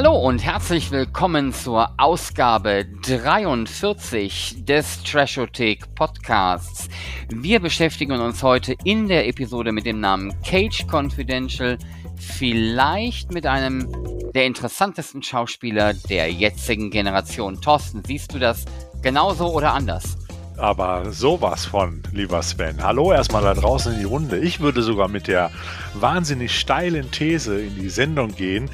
Hallo und herzlich willkommen zur Ausgabe 43 des Trashothek Podcasts. Wir beschäftigen uns heute in der Episode mit dem Namen Cage Confidential, vielleicht mit einem der interessantesten Schauspieler der jetzigen Generation. Thorsten, siehst du das genauso oder anders? Aber sowas von, lieber Sven. Hallo erstmal da draußen in die Runde. Ich würde sogar mit der wahnsinnig steilen These in die Sendung gehen,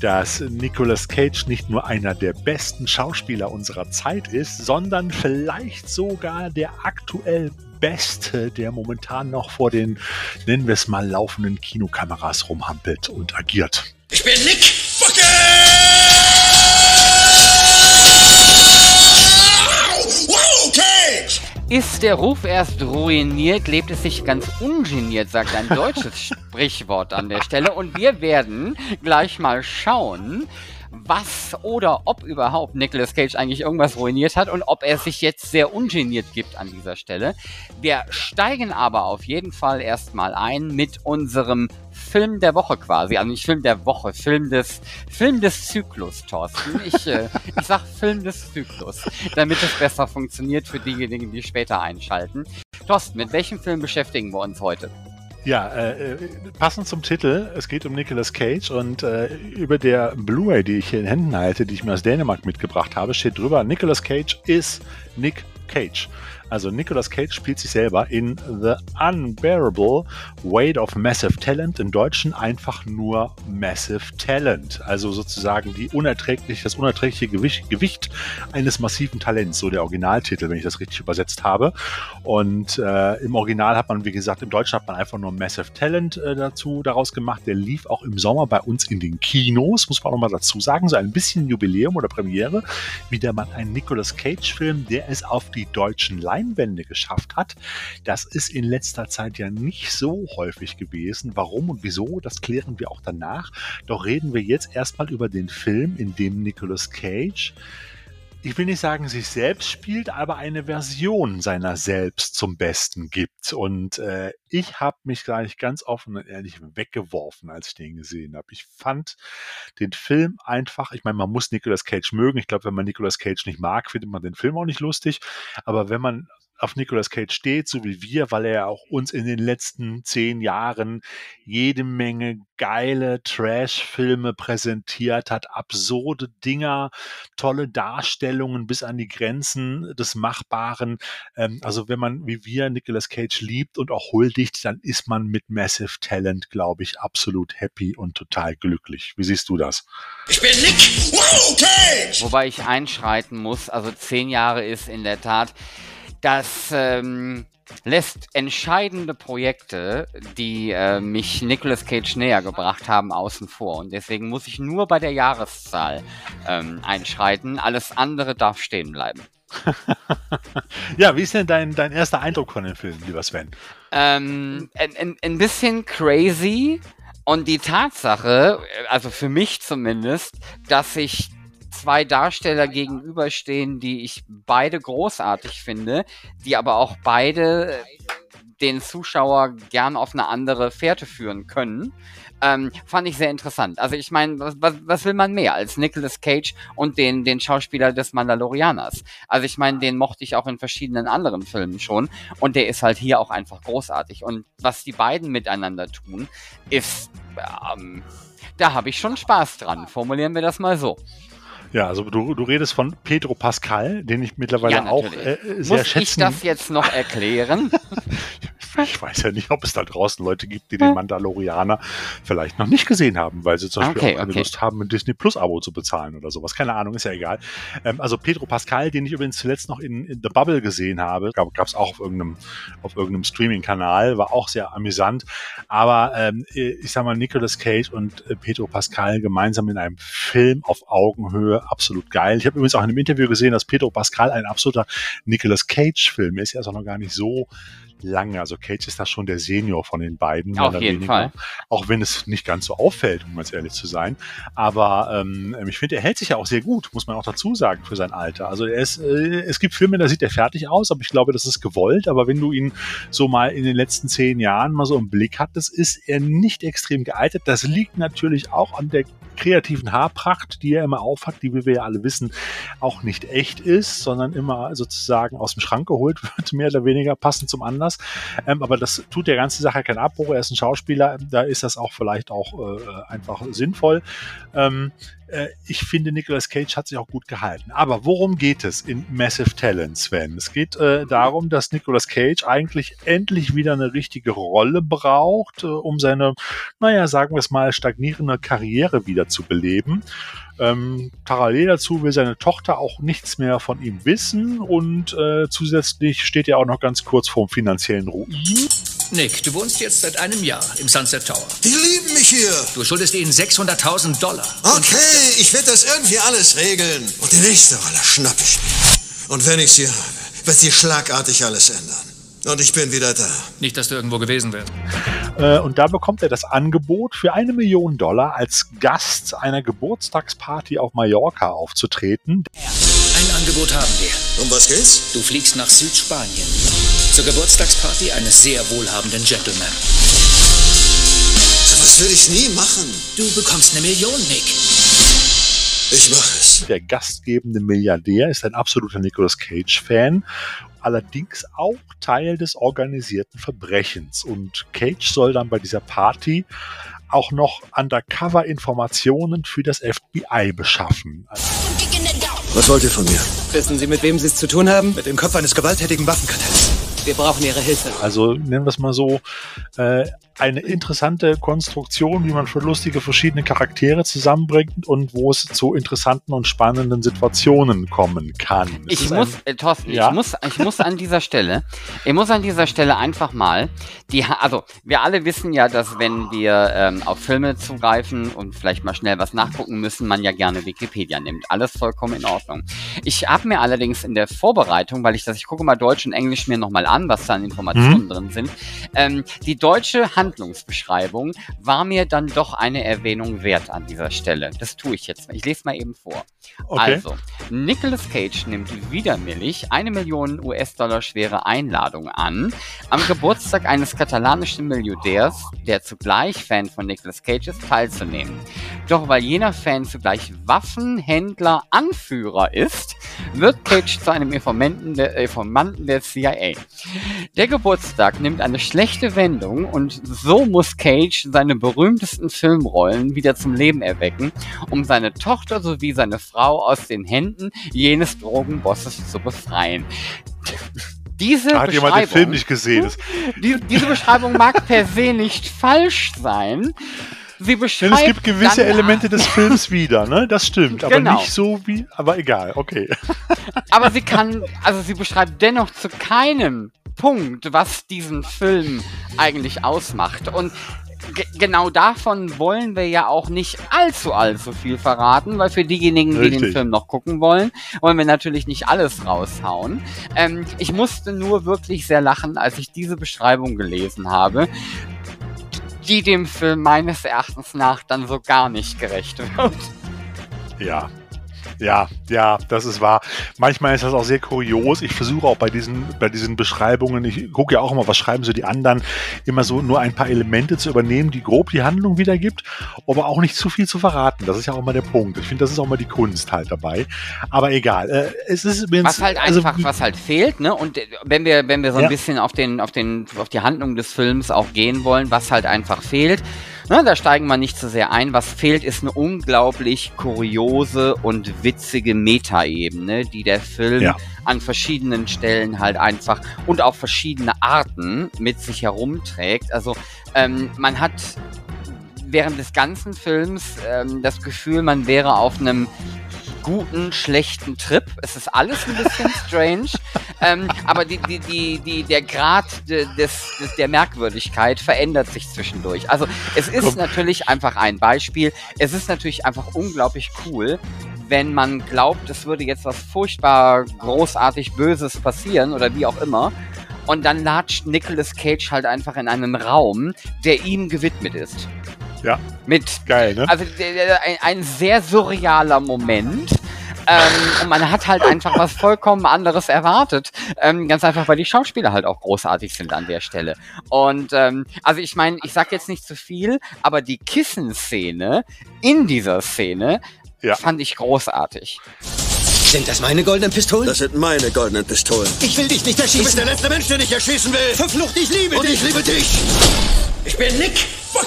dass Nicolas Cage nicht nur einer der besten Schauspieler unserer Zeit ist, sondern vielleicht sogar der aktuell Beste, der momentan noch vor den, nennen wir es mal, laufenden Kinokameras rumhampelt und agiert. Ich bin Nick Fucking! Ist der Ruf erst ruiniert, lebt es sich ganz ungeniert, sagt ein deutsches Sprichwort an der Stelle. Und wir werden gleich mal schauen, was oder ob überhaupt Nicolas Cage eigentlich irgendwas ruiniert hat und ob er sich jetzt sehr ungeniert gibt an dieser Stelle. Wir steigen aber auf jeden Fall erstmal ein mit unserem Film der Woche quasi. Also nicht Film der Woche, Film des, Film des Zyklus, Thorsten. Ich, äh, ich sag Film des Zyklus, damit es besser funktioniert für diejenigen, die später einschalten. Thorsten, mit welchem Film beschäftigen wir uns heute? Ja, äh, äh, passend zum Titel, es geht um Nicolas Cage und äh, über der Blu-ray, die ich hier in Händen halte, die ich mir aus Dänemark mitgebracht habe, steht drüber, Nicolas Cage ist Nick Cage. Also Nicolas Cage spielt sich selber in The Unbearable Weight of Massive Talent, im Deutschen einfach nur Massive Talent. Also sozusagen die unerträglich, das unerträgliche Gewicht, Gewicht eines massiven Talents, so der Originaltitel, wenn ich das richtig übersetzt habe. Und äh, im Original hat man, wie gesagt, im Deutschen hat man einfach nur Massive Talent äh, dazu daraus gemacht. Der lief auch im Sommer bei uns in den Kinos, muss man auch nochmal dazu sagen, so ein bisschen Jubiläum oder Premiere. Wieder mal ein Nicolas Cage-Film, der es auf die deutschen Live Leinwände geschafft hat. Das ist in letzter Zeit ja nicht so häufig gewesen. Warum und wieso, das klären wir auch danach. Doch reden wir jetzt erstmal über den Film, in dem Nicolas Cage ich will nicht sagen, sich selbst spielt, aber eine Version seiner selbst zum Besten gibt. Und äh, ich habe mich gleich ganz offen und ehrlich weggeworfen, als ich den gesehen habe. Ich fand den Film einfach, ich meine, man muss Nicolas Cage mögen. Ich glaube, wenn man Nicolas Cage nicht mag, findet man den Film auch nicht lustig. Aber wenn man auf Nicolas Cage steht, so wie wir, weil er auch uns in den letzten zehn Jahren jede Menge geile Trash-Filme präsentiert hat, absurde Dinger, tolle Darstellungen bis an die Grenzen des Machbaren. Ähm, also wenn man wie wir Nicolas Cage liebt und auch huldigt, dann ist man mit Massive Talent, glaube ich, absolut happy und total glücklich. Wie siehst du das? Ich bin Nick wow, Cage! Wobei ich einschreiten muss, also zehn Jahre ist in der Tat das ähm, lässt entscheidende Projekte, die äh, mich Nicolas Cage näher gebracht haben, außen vor. Und deswegen muss ich nur bei der Jahreszahl ähm, einschreiten. Alles andere darf stehen bleiben. ja, wie ist denn dein, dein erster Eindruck von dem Film, lieber Sven? Ähm, ein, ein, ein bisschen crazy. Und die Tatsache, also für mich zumindest, dass ich zwei Darsteller gegenüberstehen, die ich beide großartig finde, die aber auch beide den Zuschauer gern auf eine andere Fährte führen können. Ähm, fand ich sehr interessant. Also ich meine, was, was, was, will man mehr als Nicolas Cage und den, den Schauspieler des Mandalorianers? Also ich meine, den mochte ich auch in verschiedenen anderen Filmen schon und der ist halt hier auch einfach großartig. Und was die beiden miteinander tun, ist, ähm, da habe ich schon Spaß dran. Formulieren wir das mal so. Ja, also du, du redest von Pedro Pascal, den ich mittlerweile ja, auch äh, sehr Muss schätzen. Muss ich das jetzt noch erklären? ich weiß ja nicht, ob es da draußen Leute gibt, die den Mandalorianer vielleicht noch nicht gesehen haben, weil sie zum Beispiel okay, auch eine okay. Lust haben, ein Disney Plus Abo zu bezahlen oder sowas. Keine Ahnung, ist ja egal. Ähm, also Pedro Pascal, den ich übrigens zuletzt noch in, in The Bubble gesehen habe, gab es auch auf irgendeinem, auf irgendeinem Streaming-Kanal, war auch sehr amüsant. Aber ähm, ich sag mal, Nicolas Cage und äh, Pedro Pascal gemeinsam in einem Film auf Augenhöhe, absolut geil. Ich habe übrigens auch in einem Interview gesehen, dass Pedro Pascal ein absoluter Nicolas Cage-Film ist. Er ist auch noch gar nicht so lange. Also Cage ist da schon der Senior von den beiden. Auf jeden weniger. Fall. Auch wenn es nicht ganz so auffällt, um ganz ehrlich zu sein. Aber ähm, ich finde, er hält sich ja auch sehr gut, muss man auch dazu sagen, für sein Alter. Also er ist, äh, es gibt Filme, da sieht er fertig aus, aber ich glaube, das ist gewollt. Aber wenn du ihn so mal in den letzten zehn Jahren mal so im Blick hattest, ist er nicht extrem gealtert. Das liegt natürlich auch an der kreativen Haarpracht, die er immer aufhat, die, wie wir ja alle wissen, auch nicht echt ist, sondern immer sozusagen aus dem Schrank geholt wird, mehr oder weniger passend zum Anlass. Ähm, aber das tut der ganzen Sache keinen Abbruch. Er ist ein Schauspieler, da ist das auch vielleicht auch äh, einfach sinnvoll. Ähm, äh, ich finde, Nicolas Cage hat sich auch gut gehalten. Aber worum geht es in Massive Talent, Sven? Es geht äh, darum, dass Nicolas Cage eigentlich endlich wieder eine richtige Rolle braucht, äh, um seine, naja, sagen wir es mal, stagnierende Karriere wieder zu beleben. Ähm, parallel dazu will seine Tochter auch nichts mehr von ihm wissen und äh, zusätzlich steht er auch noch ganz kurz vorm finanziellen Ruin. Nick, du wohnst jetzt seit einem Jahr im Sunset Tower. Die lieben mich hier. Du schuldest ihnen 600.000 Dollar. Okay, ich werde das irgendwie alles regeln. Und die nächste Rolle schnapp ich mir. Und wenn ich sie habe, wird sie schlagartig alles ändern. Und ich bin wieder da. Nicht, dass du irgendwo gewesen wärst. Äh, und da bekommt er das Angebot, für eine Million Dollar als Gast einer Geburtstagsparty auf Mallorca aufzutreten. Ein Angebot haben wir. Um was geht's? Du fliegst nach Südspanien. Zur Geburtstagsparty eines sehr wohlhabenden Gentleman. So was würde ich nie machen. Du bekommst eine Million, Nick. Ich mache es. Der gastgebende Milliardär ist ein absoluter Nicolas Cage-Fan, allerdings auch Teil des organisierten Verbrechens. Und Cage soll dann bei dieser Party auch noch Undercover-Informationen für das FBI beschaffen. Was wollt ihr von mir? Wissen Sie, mit wem Sie es zu tun haben? Mit dem Kopf eines gewalttätigen Waffenkartells. Wir brauchen Ihre Hilfe. Also nennen wir es mal so, äh, eine interessante Konstruktion, wie man für lustige verschiedene Charaktere zusammenbringt und wo es zu interessanten und spannenden Situationen kommen kann. Es Ich muss, äh, Thorsten, Ja? ich muss, ich muss an dieser Stelle, ich muss an dieser Stelle einfach mal, die, also wir alle wissen ja, dass wenn wir ähm, auf Filme zugreifen und vielleicht mal schnell was nachgucken müssen, man ja gerne Wikipedia nimmt. Alles vollkommen in Ordnung. Ich habe mir allerdings in der Vorbereitung, weil ich das, ich gucke mal Deutsch und Englisch mir nochmal an, was da an Informationen drin sind, ähm, die deutsche Handlungsbeschreibung war mir dann doch eine Erwähnung wert an dieser Stelle. Das tue ich jetzt. Ich lese mal eben vor. Okay. Also, Nicolas Cage nimmt widerwillig eine Million US-Dollar schwere Einladung an, am Geburtstag eines katalanischen Milliardärs, der zugleich Fan von Nicolas Cage ist, teilzunehmen. Doch weil jener Fan zugleich Waffenhändler Anführer ist, wird Cage zu einem Informanten der, Informanten der CIA. Der Geburtstag nimmt eine schlechte Wendung und so muss Cage seine berühmtesten Filmrollen wieder zum Leben erwecken, um seine Tochter sowie seine Frau aus den Händen jenes Drogenbosses zu befreien. Diese hat jemand den Film Beschreibung, nicht gesehen. Die, diese Beschreibung mag per se nicht falsch sein. Sie denn beschreibt es gibt gewisse Elemente des Films wieder, ne? Das stimmt. Aber Genau. nicht so wie, aber egal, okay. Aber sie kann, also sie beschreibt dennoch zu keinem Punkt, was diesen Film eigentlich ausmacht. Und ge genau davon wollen wir ja auch nicht allzu, allzu viel verraten, weil für diejenigen, die den. Film noch gucken wollen, wollen wir natürlich nicht alles raushauen. Ähm, ich musste nur wirklich sehr lachen, als ich diese Beschreibung gelesen habe, die dem Film meines Erachtens nach dann so gar nicht gerecht wird. Ja. Ja, ja, das ist wahr. Manchmal ist das auch sehr kurios. Ich versuche auch bei diesen, bei diesen Beschreibungen, ich gucke ja auch immer, was schreiben so die anderen, immer so nur ein paar Elemente zu übernehmen, die grob die Handlung wiedergibt, aber auch nicht zu viel zu verraten. Das ist ja auch mal der Punkt. Ich finde, das ist auch mal die Kunst halt dabei. Aber egal. Äh, es ist Was halt also, einfach, was halt fehlt, ne? Und äh, wenn wir, wenn wir so ein Ja. bisschen auf den, auf den, auf die Handlung des Films auch gehen wollen, was halt einfach fehlt, ne, da steigen wir nicht zu sehr ein. Was fehlt, ist eine unglaublich kuriose und witzige Metaebene, die der Film Ja. an verschiedenen Stellen halt einfach und auf verschiedene Arten mit sich herumträgt. Also ähm, man hat während des ganzen Films ähm, das Gefühl, man wäre auf einem guten, schlechten Trip. Es ist alles ein bisschen strange, ähm, aber die, die, die, die, der Grad de, des, des, der Merkwürdigkeit verändert sich zwischendurch. Also es ist Komm. natürlich einfach ein Beispiel. Es ist natürlich einfach unglaublich cool, wenn man glaubt, es würde jetzt was furchtbar großartig Böses passieren oder wie auch immer. Und dann latscht Nicolas Cage halt einfach in einen Raum, der ihm gewidmet ist. Ja. Mit Geil, ne? also ein, ein sehr surrealer Moment. ähm, und man hat halt einfach was vollkommen anderes erwartet. Ähm, ganz einfach, weil die Schauspieler halt auch großartig sind an der Stelle. Und ähm, also ich meine, ich sag jetzt nicht zu viel, aber die Kissenszene in dieser Szene Ja. fand ich großartig. Sind das meine goldenen Pistolen? Das sind meine goldenen Pistolen. ich will dich nicht Du bist erschießen. der letzte Mensch, den ich erschießen will. Verflucht, ich liebe Und dich. ich liebe dich. Ich bin Nick. Wow,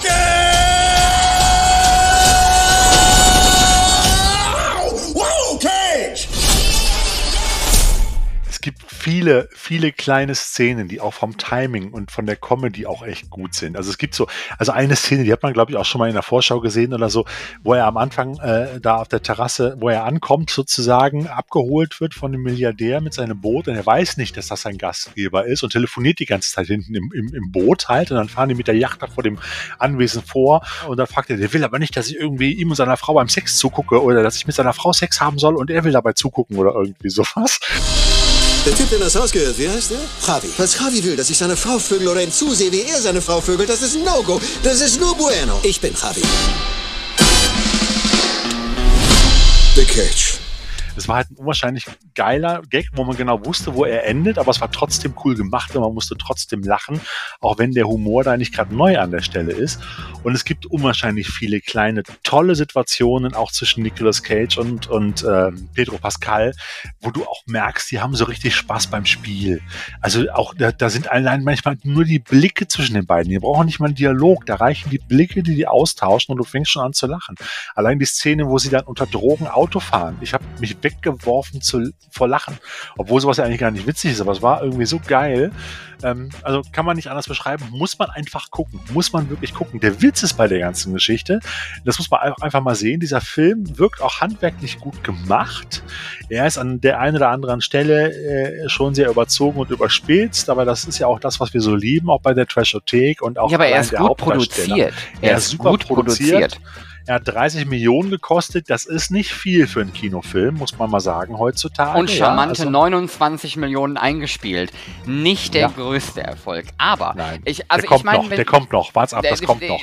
Es gibt viele, viele kleine Szenen, die auch vom Timing und von der Comedy auch echt gut sind. Also es gibt so, also eine Szene, die hat man, glaube ich, auch schon mal in der Vorschau gesehen oder so, wo er am Anfang äh, da auf der Terrasse, wo er ankommt, sozusagen abgeholt wird von dem Milliardär mit seinem Boot und er weiß nicht, dass das sein Gastgeber ist und telefoniert die ganze Zeit hinten im, im, im Boot halt und dann fahren die mit der Yacht da vor dem Anwesen vor und dann fragt er, der will aber nicht, dass ich irgendwie ihm und seiner Frau beim Sex zugucke oder dass ich mit seiner Frau Sex haben soll und er will dabei zugucken oder irgendwie sowas. Der Typ, der das Haus gehört, wie heißt der? Javi. Was Javi will, dass ich seine Frau vögel oder ihm zusehe, wie er seine Frau vögelt, das ist No-Go. Das ist nur Bueno. Ich bin Javi. The Cage. Es war halt ein unwahrscheinlich geiler Gag, wo man genau wusste, wo er endet, aber es war trotzdem cool gemacht und man musste trotzdem lachen, auch wenn der Humor da nicht gerade neu an der Stelle ist. Und es gibt unwahrscheinlich viele kleine, tolle Situationen, auch zwischen Nicolas Cage und, und ähm, Pedro Pascal, wo du auch merkst, die haben so richtig Spaß beim Spiel. Also auch, da, da sind allein manchmal nur die Blicke zwischen den beiden. Die brauchen nicht mal einen Dialog, da reichen die Blicke, die die austauschen und du fängst schon an zu lachen. Allein die Szene, wo sie dann unter Drogen Auto fahren. Ich habe mich weggeworfen zu, vor Lachen, obwohl sowas ja eigentlich gar nicht witzig ist, aber es war irgendwie so geil. Ähm, also kann man nicht anders beschreiben, muss man einfach gucken, muss man wirklich gucken. Der Witz ist bei der ganzen Geschichte, das muss man einfach mal sehen, dieser Film wirkt auch handwerklich gut gemacht. Er ist an der einen oder anderen Stelle äh, schon sehr überzogen und überspitzt, aber das ist ja auch das, was wir so lieben, auch bei der Trashothek und auch ja, aber er ist der gut produziert. Er Er ist ist super gut produziert. produziert. Er hat 30 Millionen gekostet. Das ist nicht viel für einen Kinofilm, muss man mal sagen, heutzutage. Und charmante ja, also, 29 Millionen eingespielt. Nicht der Ja. größte Erfolg. Aber Nein, ich, also der kommt ich meine, noch, der kommt noch. Wart's ab, das d- kommt d- noch.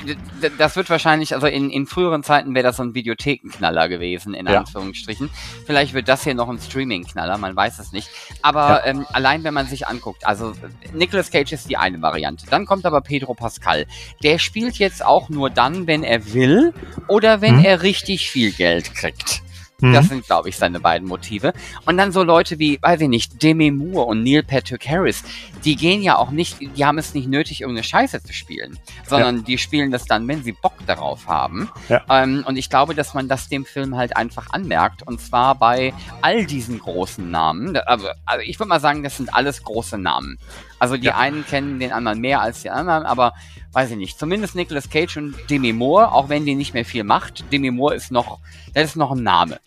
Das wird wahrscheinlich, also in, in früheren Zeiten wäre das so ein Videothekenknaller gewesen, in Ja. Anführungsstrichen. Vielleicht wird das hier noch ein Streaming-Knaller, man weiß es nicht. Aber ähm, allein wenn man sich anguckt, also Nicolas Cage ist die eine Variante. Dann kommt aber Pedro Pascal. Der spielt jetzt auch nur dann, wenn er will oder wenn Mhm. er richtig viel Geld kriegt. Mhm. Das sind, glaube ich, seine beiden Motive. Und dann so Leute wie, weiß ich nicht, Demi Moore und Neil Patrick Harris, die gehen ja auch nicht, die haben es nicht nötig, irgendeine Scheiße zu spielen, sondern die spielen das dann, wenn sie Bock darauf haben. Ja. Ähm, und ich glaube, dass man das dem Film halt einfach anmerkt. Und zwar bei all diesen großen Namen. Also, also ich würde mal sagen, das sind alles große Namen. Also die Ja. einen kennen den anderen mehr als die anderen, aber weiß ich nicht. Zumindest Nicolas Cage und Demi Moore, auch wenn die nicht mehr viel macht. Demi Moore ist noch, das ist noch ein Name.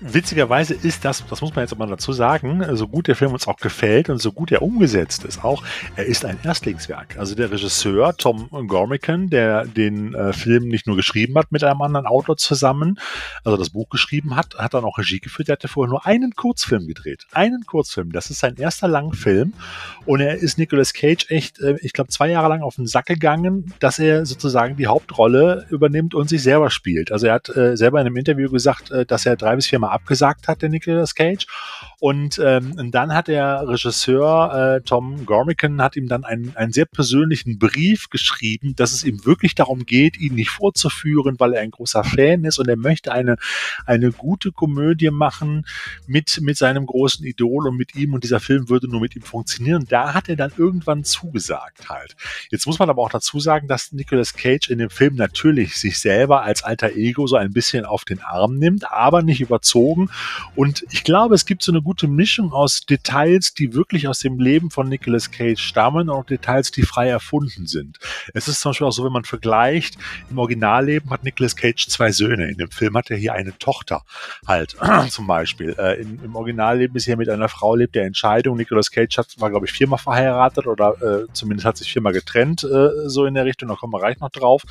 Witzigerweise ist das, das muss man jetzt aber dazu sagen, so gut der Film uns auch gefällt und so gut er umgesetzt ist auch, er ist ein Erstlingswerk. Also der Regisseur Tom Gormican, der den äh, Film nicht nur geschrieben hat mit einem anderen Autor zusammen, also das Buch geschrieben hat, hat dann auch Regie geführt, der hatte vorher nur einen Kurzfilm gedreht. Einen Kurzfilm. Das ist sein erster Langfilm und er ist Nicolas Cage echt, äh, ich glaube, zwei Jahre lang auf den Sack gegangen, dass er sozusagen die Hauptrolle übernimmt und sich selber spielt. Also er hat äh, selber in einem Interview gesagt, äh, dass er drei bis vier Mal abgesagt hat, der Nicolas Cage. Und, ähm, dann hat der Regisseur äh, Tom Gormican hat ihm dann einen, einen sehr persönlichen Brief geschrieben, dass es ihm wirklich darum geht, ihn nicht vorzuführen, weil er ein großer Fan ist und er möchte eine, eine gute Komödie machen mit, mit seinem großen Idol und mit ihm und dieser Film würde nur mit ihm funktionieren. Da hat er dann irgendwann zugesagt halt. Jetzt muss man aber auch dazu sagen, dass Nicolas Cage in dem Film natürlich sich selber als alter Ego so ein bisschen auf den Arm nimmt, aber nicht überzogen. Und ich glaube, es gibt so eine gute Mischung aus Details, die wirklich aus dem Leben von Nicolas Cage stammen und auch Details, die frei erfunden sind. Es ist zum Beispiel auch so, wenn man vergleicht, im Originalleben hat Nicolas Cage zwei Söhne. In dem Film hat er hier eine Tochter halt zum Beispiel. Äh, in, Im Originalleben ist er mit einer Frau, lebt der Entscheidung. Nicolas Cage hat, war, glaube ich, viermal verheiratet oder äh, zumindest hat sich viermal getrennt, äh, so in der Richtung. Da kommen wir gleich noch drauf.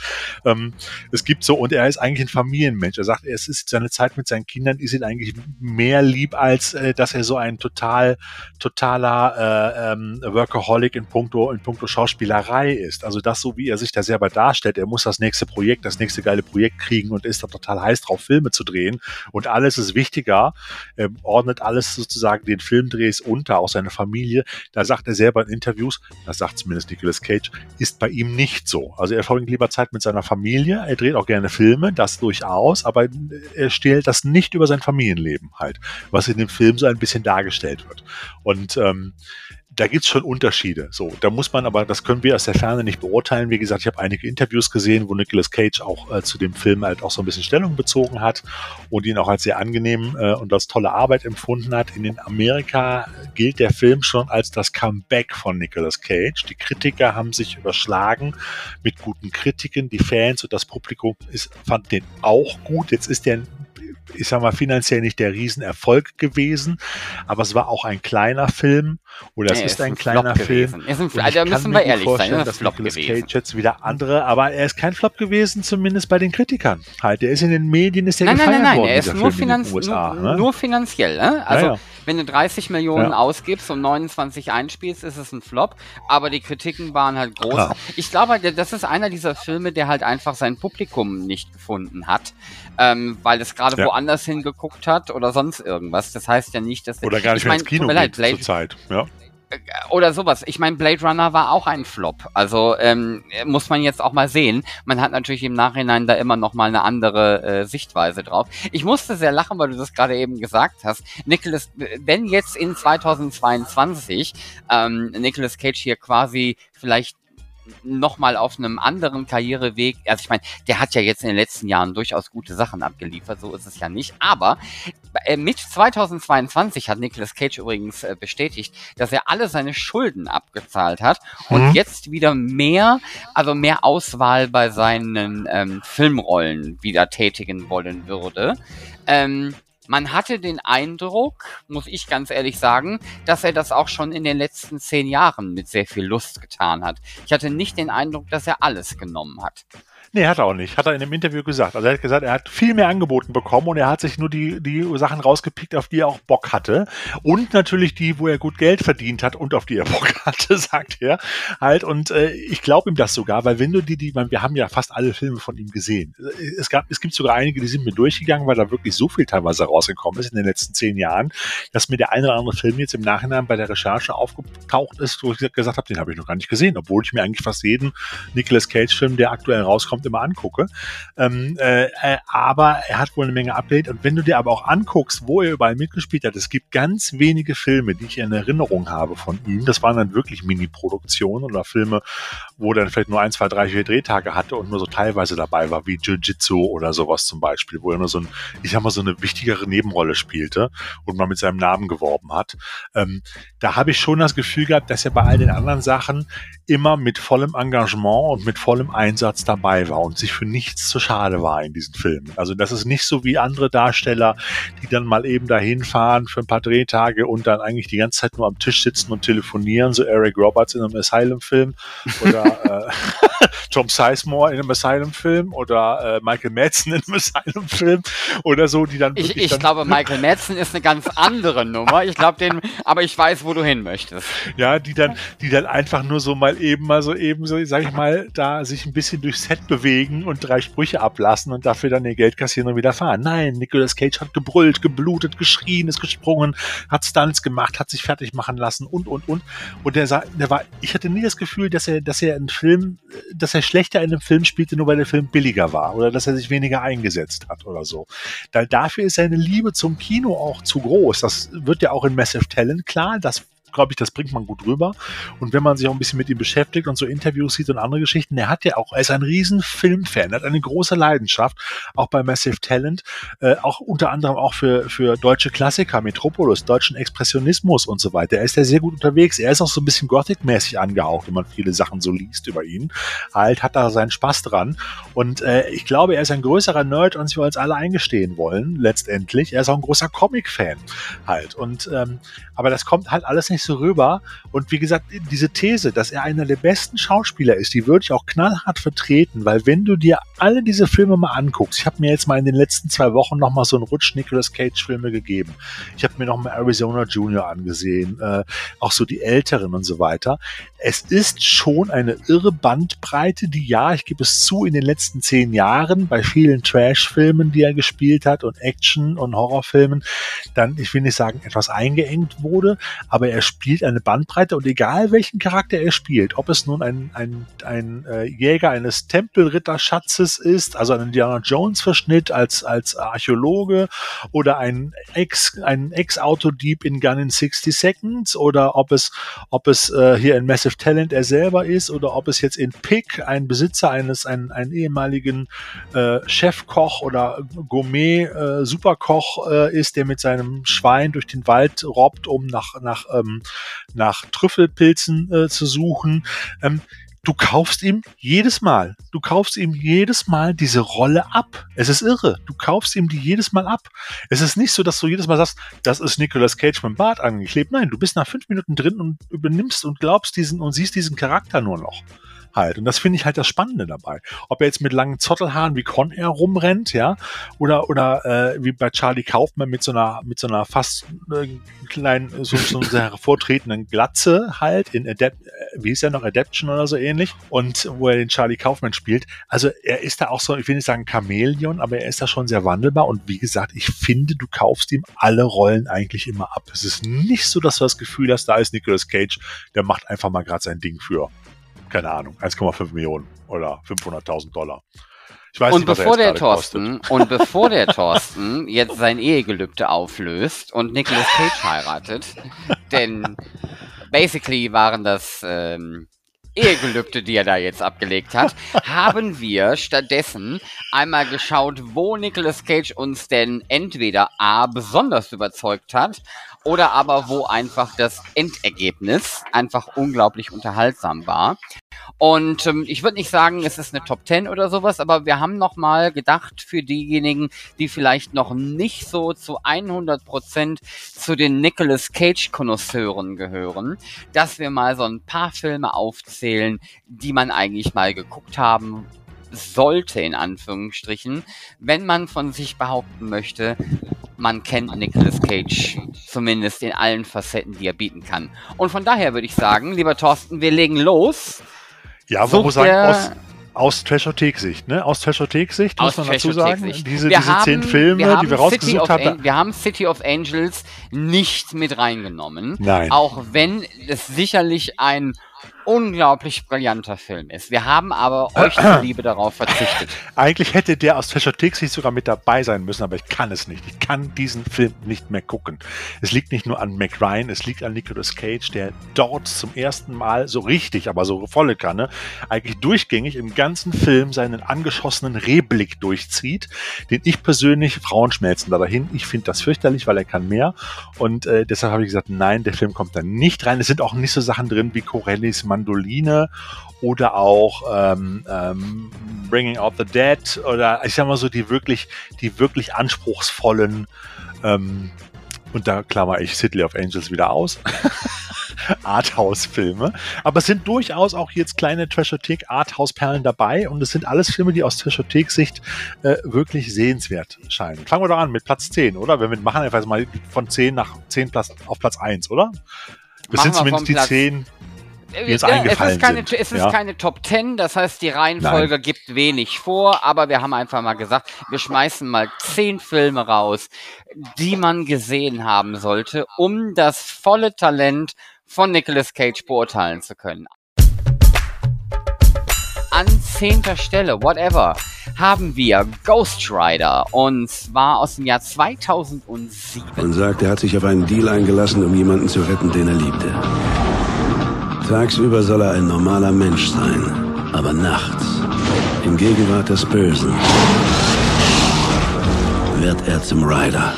Ähm, es gibt so, und er ist eigentlich ein Familienmensch. Er sagt, es ist seine Zeit mit seinen Kindern ist ihn eigentlich mehr lieb, als äh, dass er so ein total, totaler äh, ähm, Workaholic in puncto, in puncto Schauspielerei ist. Also das so, wie er sich da selber darstellt. Er muss das nächste Projekt, das nächste geile Projekt kriegen und ist da total heiß drauf, Filme zu drehen. Und alles ist wichtiger. Er ordnet alles sozusagen den Filmdrehs unter, auch seine Familie. Da sagt er selber in Interviews, das sagt zumindest Nicolas Cage, ist bei ihm nicht so. Also er verbringt lieber Zeit mit seiner Familie. Er dreht auch gerne Filme, das durchaus, aber er stellt das nicht über sein Familienleben halt, was in dem Film so ein bisschen dargestellt wird. Und ähm, da gibt's schon Unterschiede. So, da muss man aber, das können wir aus der Ferne nicht beurteilen. Wie gesagt, ich habe einige Interviews gesehen, wo Nicolas Cage auch äh, zu dem Film halt auch so ein bisschen Stellung bezogen hat und ihn auch als sehr angenehm äh, und als tolle Arbeit empfunden hat. In den Amerika gilt der Film schon als das Comeback von Nicolas Cage. Die Kritiker haben sich überschlagen mit guten Kritiken. Die Fans und das Publikum ist, fand den auch gut. Jetzt ist der ich sag mal, finanziell nicht der Riesenerfolg gewesen, aber es war auch ein kleiner Film oder es nee, ist ein, ein kleiner Film. Ist ein, also müssen wir ehrlich sein, ist Flop Nicolas gewesen. Cage jetzt wieder andere, aber er ist kein Flop gewesen, zumindest bei den Kritikern. Halt, der ist in den Medien, ist der nein, gefeiert nein, nein, worden. Nein, er ist nur, Finanz USA, nur, ne? nur, finanziell. Ne? Also ja, ja. Wenn du 30 Millionen ja. ausgibst und 29 einspielst, ist es ein Flop, aber die Kritiken waren halt groß. Klar. Ich glaube, das ist einer dieser Filme, der halt einfach sein Publikum nicht gefunden hat, ähm, weil es gerade woanders hingeguckt hat oder sonst irgendwas. Das heißt ja nicht, dass... Oder gar nicht mehr mein, ins Kino geht zur Zeit. Ja oder sowas. Ich meine, Blade Runner war auch ein Flop. Also ähm, muss man jetzt auch mal sehen. Man hat natürlich im Nachhinein da immer noch mal eine andere äh, Sichtweise drauf. Ich musste sehr lachen, weil du das gerade eben gesagt hast. Nicholas, wenn jetzt in 2022 ähm, Nicholas Cage hier quasi vielleicht nochmal auf einem anderen Karriereweg. Also ich meine, der hat ja jetzt in den letzten Jahren durchaus gute Sachen abgeliefert, so ist es ja nicht. Aber äh, mit 2022 hat Nicolas Cage übrigens äh, bestätigt, dass er alle seine Schulden abgezahlt hat und mhm. jetzt wieder mehr, also mehr Auswahl bei seinen ähm, Filmrollen wieder tätigen wollen würde. Ähm, man hatte den Eindruck, muss ich ganz ehrlich sagen, dass er das auch schon in den letzten zehn Jahren mit sehr viel Lust getan hat. Ich hatte nicht den Eindruck, dass er alles genommen hat. Nee, hat er auch nicht. Hat er in dem Interview gesagt. Also er hat gesagt, er hat viel mehr angeboten bekommen und er hat sich nur die, die Sachen rausgepickt, auf die er auch Bock hatte. Und natürlich die, wo er gut Geld verdient hat und auf die er Bock hatte, sagt er. Halt, und äh, ich glaube ihm das sogar, weil wenn du die, die, wir haben ja fast alle Filme von ihm gesehen. Es gab, es gibt sogar einige, die sind mir durchgegangen, weil da wirklich so viel teilweise rausgekommen ist in den letzten zehn Jahren, dass mir der eine oder andere Film jetzt im Nachhinein bei der Recherche aufgetaucht ist, wo ich gesagt habe, den habe ich noch gar nicht gesehen, obwohl ich mir eigentlich fast jeden Nicolas Cage-Film, der aktuell rauskommt, kommt, immer angucke. Ähm, äh, äh, aber er hat wohl eine Menge Update. Und wenn du dir aber auch anguckst, wo er überall mitgespielt hat, es gibt ganz wenige Filme, die ich in Erinnerung habe von ihm. Das waren dann wirklich Mini-Produktionen oder Filme, wo dann vielleicht nur ein, zwei, drei, vier Drehtage hatte und nur so teilweise dabei war, wie Jiu-Jitsu oder sowas zum Beispiel, wo er nur so ein, ich sag mal, so eine wichtigere Nebenrolle spielte und mal mit seinem Namen geworben hat. Ähm, da habe ich schon das Gefühl gehabt, dass er bei all den anderen Sachen immer mit vollem Engagement und mit vollem Einsatz dabei war und sich für nichts zu schade war in diesen Filmen. Also das ist nicht so wie andere Darsteller, die dann mal eben dahin fahren für ein paar Drehtage und dann eigentlich die ganze Zeit nur am Tisch sitzen und telefonieren, so Eric Roberts in einem Asylum-Film oder äh, Tom Sizemore in einem Asylum-Film oder äh, Michael Madsen in einem Asylum-Film oder so, die dann Ich, ich dann glaube, Michael Madsen ist eine ganz andere Nummer. Ich glaube den, aber ich weiß, wo du hin möchtest. Ja, die dann, die dann einfach nur so mal eben mal so eben so, sag ich mal, da sich ein bisschen durchs Set bewegen und drei Sprüche ablassen und dafür dann ihr Geld kassieren und wieder fahren. Nein, Nicolas Cage hat gebrüllt, geblutet, geschrien, ist gesprungen, hat Stunts gemacht, hat sich fertig machen lassen und und und. Und der, der war, ich hatte nie das Gefühl, dass er, dass er einen Film, dass er schlechter in einem Film spielte, nur weil der Film billiger war oder dass er sich weniger eingesetzt hat oder so. Da, dafür ist seine Liebe zum Kino auch zu groß. Das wird ja auch in Massive Talent klar. Das glaube ich, das bringt man gut rüber. Und wenn man sich auch ein bisschen mit ihm beschäftigt und so Interviews sieht und andere Geschichten, er hat ja auch, er ist ein riesen Filmfan, hat eine große Leidenschaft, auch bei Massive Talent, äh, auch unter anderem auch für, für deutsche Klassiker, Metropolis, deutschen Expressionismus und so weiter. Er ist ja sehr gut unterwegs. Er ist auch so ein bisschen Gothic-mäßig angehaucht, wenn man viele Sachen so liest über ihn. Halt, hat da seinen Spaß dran. Und äh, ich glaube, er ist ein größerer Nerd, als wir uns alle eingestehen wollen, letztendlich. Er ist auch ein großer Comic-Fan halt. Und ähm, aber das kommt halt alles nicht nicht so rüber. Und wie gesagt, diese These, dass er einer der besten Schauspieler ist, die würde ich auch knallhart vertreten, weil wenn du dir alle diese Filme mal anguckst, ich habe mir jetzt mal in den letzten zwei Wochen nochmal so einen Rutsch Nicolas Cage Filme gegeben. Ich habe mir nochmal Arizona Junior angesehen, äh, auch so die älteren und so weiter. Es ist schon eine irre Bandbreite, die ja, ich gebe es zu, in den letzten zehn Jahren bei vielen Trash-Filmen, die er gespielt hat und Action- und Horrorfilmen, dann, ich will nicht sagen, etwas eingeengt wurde, aber er spielt eine Bandbreite und egal welchen Charakter er spielt, ob es nun ein, ein, ein äh, Jäger eines Tempelritterschatzes ist, also ein Indiana Jones-Verschnitt als, als Archäologe oder ein Ex, ein Ex-Autodieb in Gun in 60 Seconds oder ob es, ob es äh, hier in Massive Talent er selber ist oder ob es jetzt in Pick ein Besitzer eines, einen, einen ehemaligen äh, Chefkoch oder Gourmet äh, Superkoch äh, ist, der mit seinem Schwein durch den Wald robbt, um nach, nach, ähm, nach Trüffelpilzen äh, zu suchen. Ähm, du kaufst ihm jedes Mal, du kaufst ihm jedes Mal diese Rolle ab. Es ist irre. Du kaufst ihm die jedes Mal ab. Es ist nicht so, dass du jedes Mal sagst, das ist Nicolas Cage mit dem Bart angeklebt. Nein, du bist nach fünf Minuten drin und übernimmst und glaubst diesen und siehst diesen Charakter nur noch halt. Und das finde ich halt das Spannende dabei. Ob er jetzt mit langen Zottelhaaren wie Con Air rumrennt, ja, oder, oder äh, wie bei Charlie Kaufman mit so einer, mit so einer fast äh, kleinen, so, so einer hervortretenden Glatze halt in Adapt, äh, wie ist er noch, Adaption oder so ähnlich. Und wo er den Charlie Kaufman spielt. Also er ist da auch so, ich will nicht sagen Chamäleon, aber er ist da schon sehr wandelbar. Und wie gesagt, ich finde, du kaufst ihm alle Rollen eigentlich immer ab. Es ist nicht so, dass du das Gefühl hast, da ist Nicolas Cage, der macht einfach mal gerade sein Ding für keine Ahnung, 1,5 Millionen oder 500.000 Dollar. Ich weiß und nicht, bevor der Thorsten und bevor der Thorsten jetzt sein Ehegelübde auflöst und Nicolas Cage heiratet, denn basically waren das ähm, Ehegelübde, die er da jetzt abgelegt hat, haben wir stattdessen einmal geschaut, wo Nicolas Cage uns denn entweder A besonders überzeugt hat oder aber wo einfach das Endergebnis einfach unglaublich unterhaltsam war. Und ähm, ich würde nicht sagen, es ist eine Top 10 oder sowas, aber wir haben nochmal gedacht für diejenigen, die vielleicht noch nicht so zu 100% zu den Nicolas Cage-Konnoisseuren gehören, dass wir mal so ein paar Filme aufzählen, die man eigentlich mal geguckt haben sollte, in Anführungsstrichen, wenn man von sich behaupten möchte, man kennt Nicolas Cage zumindest in allen Facetten, die er bieten kann. Und von daher würde ich sagen, lieber Thorsten, wir legen los. Ja, man muss sagen, aus, aus Trashothek-Sicht, ne? Aus Trashothek-Sicht muss man dazu sagen. Diese, diese haben, zehn Filme, die wir rausgesucht haben. Wir haben City of Angels nicht mit reingenommen. Nein. Auch wenn es sicherlich ein unglaublich brillanter Film ist. Wir haben aber euch zuliebe darauf verzichtet. Eigentlich hätte der aus Treasure Tixi sogar mit dabei sein müssen, aber ich kann es nicht. Ich kann diesen Film nicht mehr gucken. Es liegt nicht nur an Mac Ryan, es liegt an Nicolas Cage, der dort zum ersten Mal so richtig, aber so volle Kanne, eigentlich durchgängig im ganzen Film seinen angeschossenen Rehblick durchzieht, den ich persönlich, Frauen schmelzen da dahin, ich finde das fürchterlich, weil er kann mehr und äh, deshalb habe ich gesagt, nein, der Film kommt da nicht rein. Es sind auch nicht so Sachen drin wie Corellis Mann Mandoline oder auch ähm, ähm, Bringing Out the Dead oder ich sag mal so die wirklich, die wirklich anspruchsvollen ähm, und da klammer ich City of Angels wieder aus. Arthouse-Filme. Aber es sind durchaus auch jetzt kleine Trashothek-Arthouse-Perlen dabei und es sind alles Filme, die aus Trashothek-Sicht äh, wirklich sehenswert scheinen. Fangen wir doch an mit Platz 10, oder? Wenn wir machen einfach mal von 10 nach 10 Platz, auf Platz 1, oder? Das sind zumindest die Platz 10 die uns ja, eingefallen es ist keine, sind. Es ist ja? keine Top 10, das heißt, die Reihenfolge Nein. gibt wenig vor, aber wir haben einfach mal gesagt, wir schmeißen mal zehn Filme raus, die man gesehen haben sollte, um das volle Talent von Nicolas Cage beurteilen zu können. An zehnter Stelle, whatever, haben wir Ghost Rider und zwar aus dem Jahr 2007. Man sagt, er hat sich auf einen Deal eingelassen, um jemanden zu retten, den er liebte. Tagsüber soll er ein normaler Mensch sein, aber nachts, in Gegenwart des Bösen, wird er zum Rider.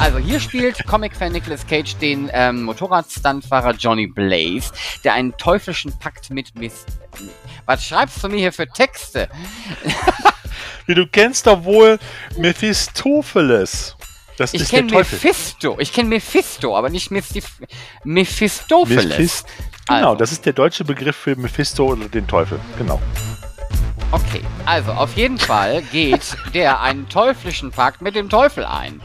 Also hier spielt Comic-Fan Nicolas Cage den ähm, Motorradstuntfahrer Johnny Blaze, der einen teuflischen Pakt mit Miss... Was schreibst du mir hier für Texte? Wie du kennst doch wohl Mephistopheles. Das Ich kenne. Mephisto. Ich kenne Mephisto, aber nicht Mephistif Mephistopheles. Mephist genau, Also. das ist der deutsche Begriff für Mephisto oder den Teufel. Genau. Okay, also auf jeden Fall geht der einen teuflischen Pakt mit dem Teufel ein,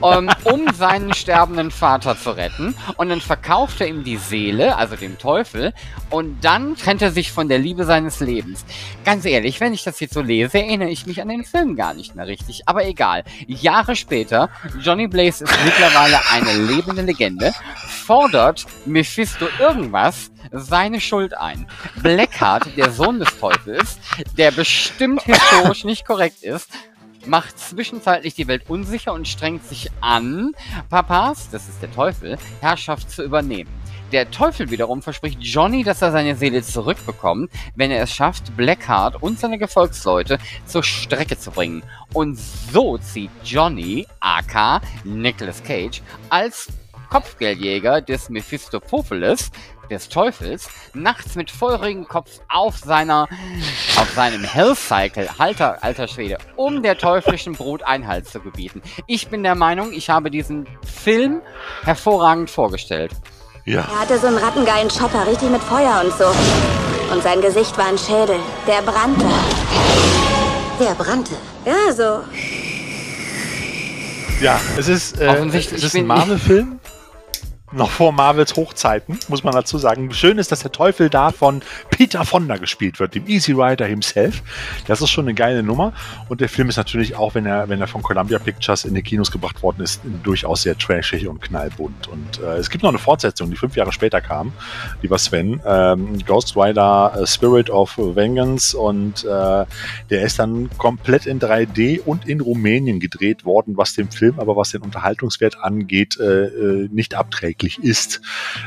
um, um seinen sterbenden Vater zu retten. Und dann verkauft er ihm die Seele, also dem Teufel, und dann trennt er sich von der Liebe seines Lebens. Ganz ehrlich, wenn ich das jetzt so lese, erinnere ich mich an den Film gar nicht mehr richtig. Aber egal. Jahre später, Johnny Blaze ist mittlerweile eine lebende Legende, fordert Mephisto irgendwas seine Schuld ein. Blackheart, der Sohn des Teufels, der bestimmt historisch nicht korrekt ist, macht zwischenzeitlich die Welt unsicher und strengt sich an, Papas, das ist der Teufel, Herrschaft zu übernehmen. Der Teufel wiederum verspricht Johnny, dass er seine Seele zurückbekommt, wenn er es schafft, Blackheart und seine Gefolgsleute zur Strecke zu bringen. Und so zieht Johnny, aka Nicolas Cage, als Kopfgeldjäger des Mephistopheles, des Teufels, nachts mit feurigem Kopf auf seiner, auf seinem Hellcycle, alter, alter Schwede, um der teuflischen Brut Einhalt zu gebieten. Ich bin der Meinung, ich habe diesen Film hervorragend vorgestellt. Ja. Er hatte so einen rattengeilen Chopper, richtig mit Feuer und so. Und sein Gesicht war ein Schädel. Der brannte. Der brannte. Ja, so. Ja, es ist, äh, Offensichtlich es ist ein Marvel-Film. Noch vor Marvels Hochzeiten, muss man dazu sagen. Schön ist, dass der Teufel da von Peter Fonda gespielt wird, dem Easy Rider himself. Das ist schon eine geile Nummer. Und der Film ist natürlich auch, wenn er, wenn er von Columbia Pictures in die Kinos gebracht worden ist, durchaus sehr trashig und knallbunt. Und äh, es gibt noch eine Fortsetzung, die fünf Jahre später kam, lieber Sven. Ähm, Ghost Rider äh, Spirit of Vengeance. Und äh, der ist dann komplett in 3D und in Rumänien gedreht worden, was dem Film, aber was den Unterhaltungswert angeht, äh, äh, nicht abträglich ist.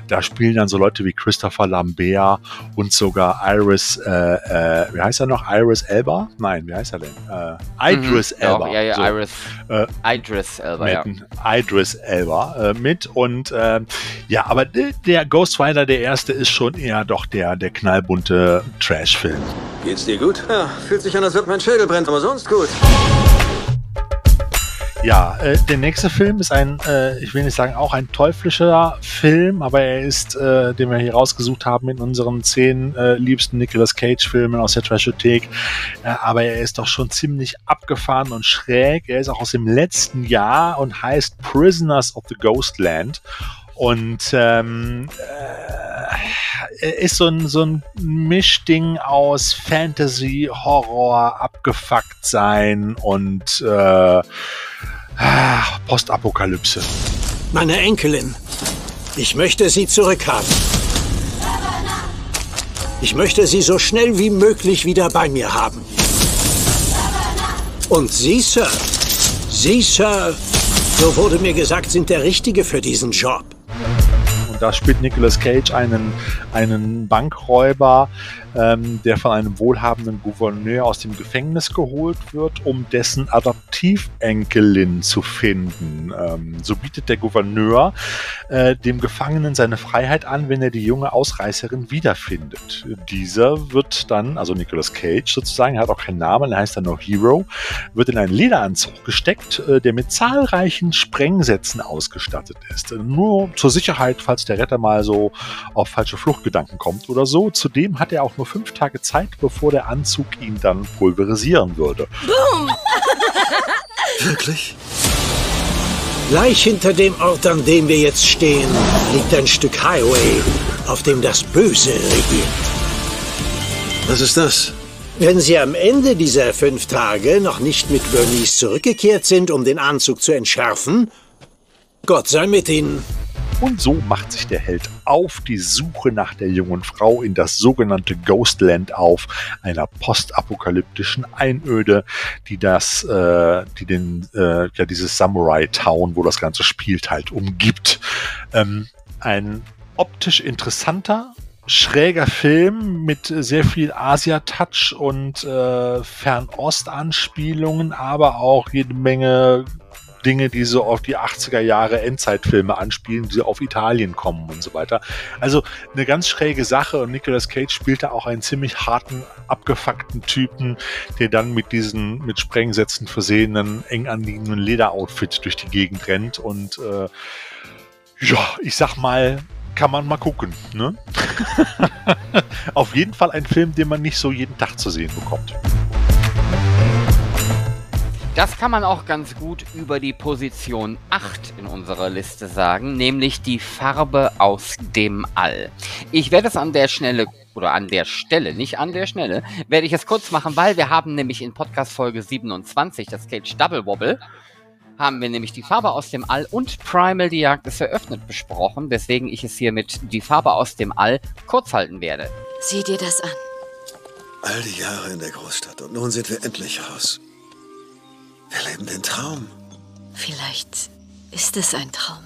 Da spielen dann so Leute wie Christopher Lambert und sogar Iris, äh, äh, wie heißt er noch? Iris Elba? Nein, wie heißt er denn? Äh, Idris Mhm, Elba. Ja, ja, ja So, Iris. Äh, Idris Elba, ja. mit Idris Elba äh, mit und äh, ja, aber der Ghost Rider, der erste, ist schon eher doch der, der knallbunte Trash-Film. Geht's dir gut? Ja, fühlt sich an, als ob mein Schädel brennt, aber sonst gut. Ja, äh, der nächste Film ist ein, äh, ich will nicht sagen auch ein teuflischer Film, aber er ist, äh, den wir hier rausgesucht haben in unseren zehn äh, liebsten Nicolas Cage-Filmen aus der Trashothek. Äh, aber er ist doch schon ziemlich abgefahren und schräg. Er ist auch aus dem letzten Jahr und heißt Prisoners of the Ghostland. Und ähm, äh, ist so ein, so ein Mischding aus Fantasy, Horror, abgefuckt sein und äh, Ah, Postapokalypse. Meine Enkelin. Ich möchte sie zurückhaben. Ich möchte sie so schnell wie möglich wieder bei mir haben. Und Sie, Sir, Sie, Sir, so wurde mir gesagt, sind der Richtige für diesen Job. Und da spielt Nicolas Cage einen, einen Bankräuber, ähm, der von einem wohlhabenden Gouverneur aus dem Gefängnis geholt wird, um dessen Adoptivenkelin zu finden. Ähm, so bietet der Gouverneur äh, dem Gefangenen seine Freiheit an, wenn er die junge Ausreißerin wiederfindet. Dieser wird dann, also Nicolas Cage sozusagen, er hat auch keinen Namen, er heißt dann nur Hero, wird in einen Lederanzug gesteckt, äh, der mit zahlreichen Sprengsätzen ausgestattet ist. Nur zur Sicherheit, falls der Retter mal so auf falsche Fluchtgedanken kommt oder so. Zudem hat er auch nur fünf Tage Zeit, bevor der Anzug ihn dann pulverisieren würde. Wirklich? Gleich hinter dem Ort, an dem wir jetzt stehen, liegt ein Stück Highway, auf dem das Böse regiert. Was ist das? Wenn Sie am Ende dieser fünf Tage noch nicht mit Bernice zurückgekehrt sind, um den Anzug zu entschärfen, Gott sei mit Ihnen. Und so macht sich der Held auf die Suche nach der jungen Frau in das sogenannte Ghostland auf, einer postapokalyptischen Einöde, die das, äh, die den, äh, ja, dieses Samurai Town, wo das Ganze spielt, halt umgibt. Ähm, ein optisch interessanter, schräger Film mit sehr viel Asia-Touch und äh, Fernost-Anspielungen, aber auch jede Menge Dinge, die so auf die 80er Jahre Endzeitfilme anspielen, die auf Italien kommen und so weiter. Also eine ganz schräge Sache und Nicolas Cage spielt da auch einen ziemlich harten, abgefuckten Typen, der dann mit diesen mit Sprengsätzen versehenen, eng anliegenden Lederoutfit durch die Gegend rennt und äh, ja, ich sag mal, kann man mal gucken. Ne? Auf jeden Fall ein Film, den man nicht so jeden Tag zu sehen bekommt. Das kann man auch ganz gut über die Position 8 in unserer Liste sagen, nämlich die Farbe aus dem All. Ich werde es an der Schnelle oder an der Stelle, nicht an der Schnelle, werde ich es kurz machen, weil wir haben nämlich in Podcast Folge 27 das Cage Double Wobble haben wir nämlich die Farbe aus dem All und Primal die Jagd ist eröffnet besprochen, weswegen ich es hier mit die Farbe aus dem All kurz halten werde. Sieh dir das an. All die Jahre in der Großstadt und nun sind wir endlich raus. Wir leben den Traum. Vielleicht ist es ein Traum.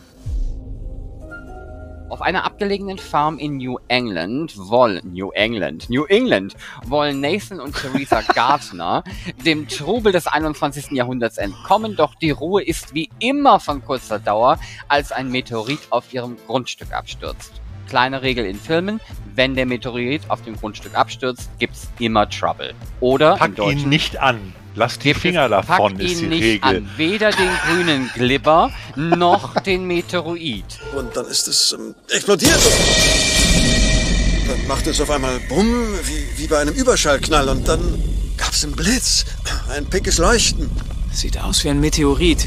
Auf einer abgelegenen Farm in New England wollen New England, New England wollen Nathan und Theresa Gardner dem Trubel des 21. Jahrhunderts entkommen, doch die Ruhe ist wie immer von kurzer Dauer, als ein Meteorit auf ihrem Grundstück abstürzt. Kleine Regel in Filmen, wenn der Meteorit auf dem Grundstück abstürzt, gibt's immer Trouble. Oder Pack ihn nicht an. Lass die Finger davon, ist die Regel. An. Weder den grünen Glibber noch den Meteoroid. Und dann ist es ähm, explodiert. Dann macht es auf einmal Bumm, wie, wie bei einem Überschallknall. Und dann gab es einen Blitz, ein pickes Leuchten. Sieht aus wie ein Meteorit.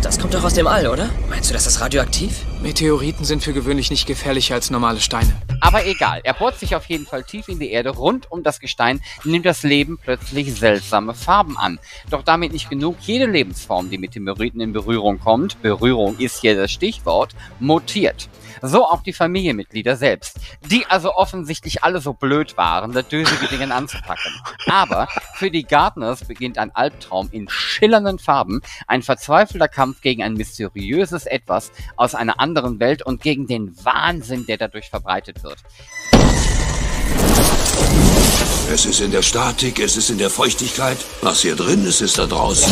Das kommt doch aus dem All, oder? Meinst du, das ist radioaktiv? Meteoriten sind für gewöhnlich nicht gefährlicher als normale Steine. Aber egal, er bohrt sich auf jeden Fall tief in die Erde. Rund um das Gestein nimmt das Leben plötzlich seltsame Farben an. Doch damit nicht genug, jede Lebensform, die mit den Meteoriten in Berührung kommt, Berührung ist hier das Stichwort, mutiert. So auch die Familienmitglieder selbst, die also offensichtlich alle so blöd waren, das dösige Dinge anzupacken. Aber für die Gartners beginnt ein Albtraum in schillernden Farben, ein verzweifelter Kampf gegen ein mysteriöses Etwas aus einer anderen Welt und gegen den Wahnsinn, der dadurch verbreitet wird. Es ist in der Statik, es ist in der Feuchtigkeit. Was hier drin ist, ist da draußen.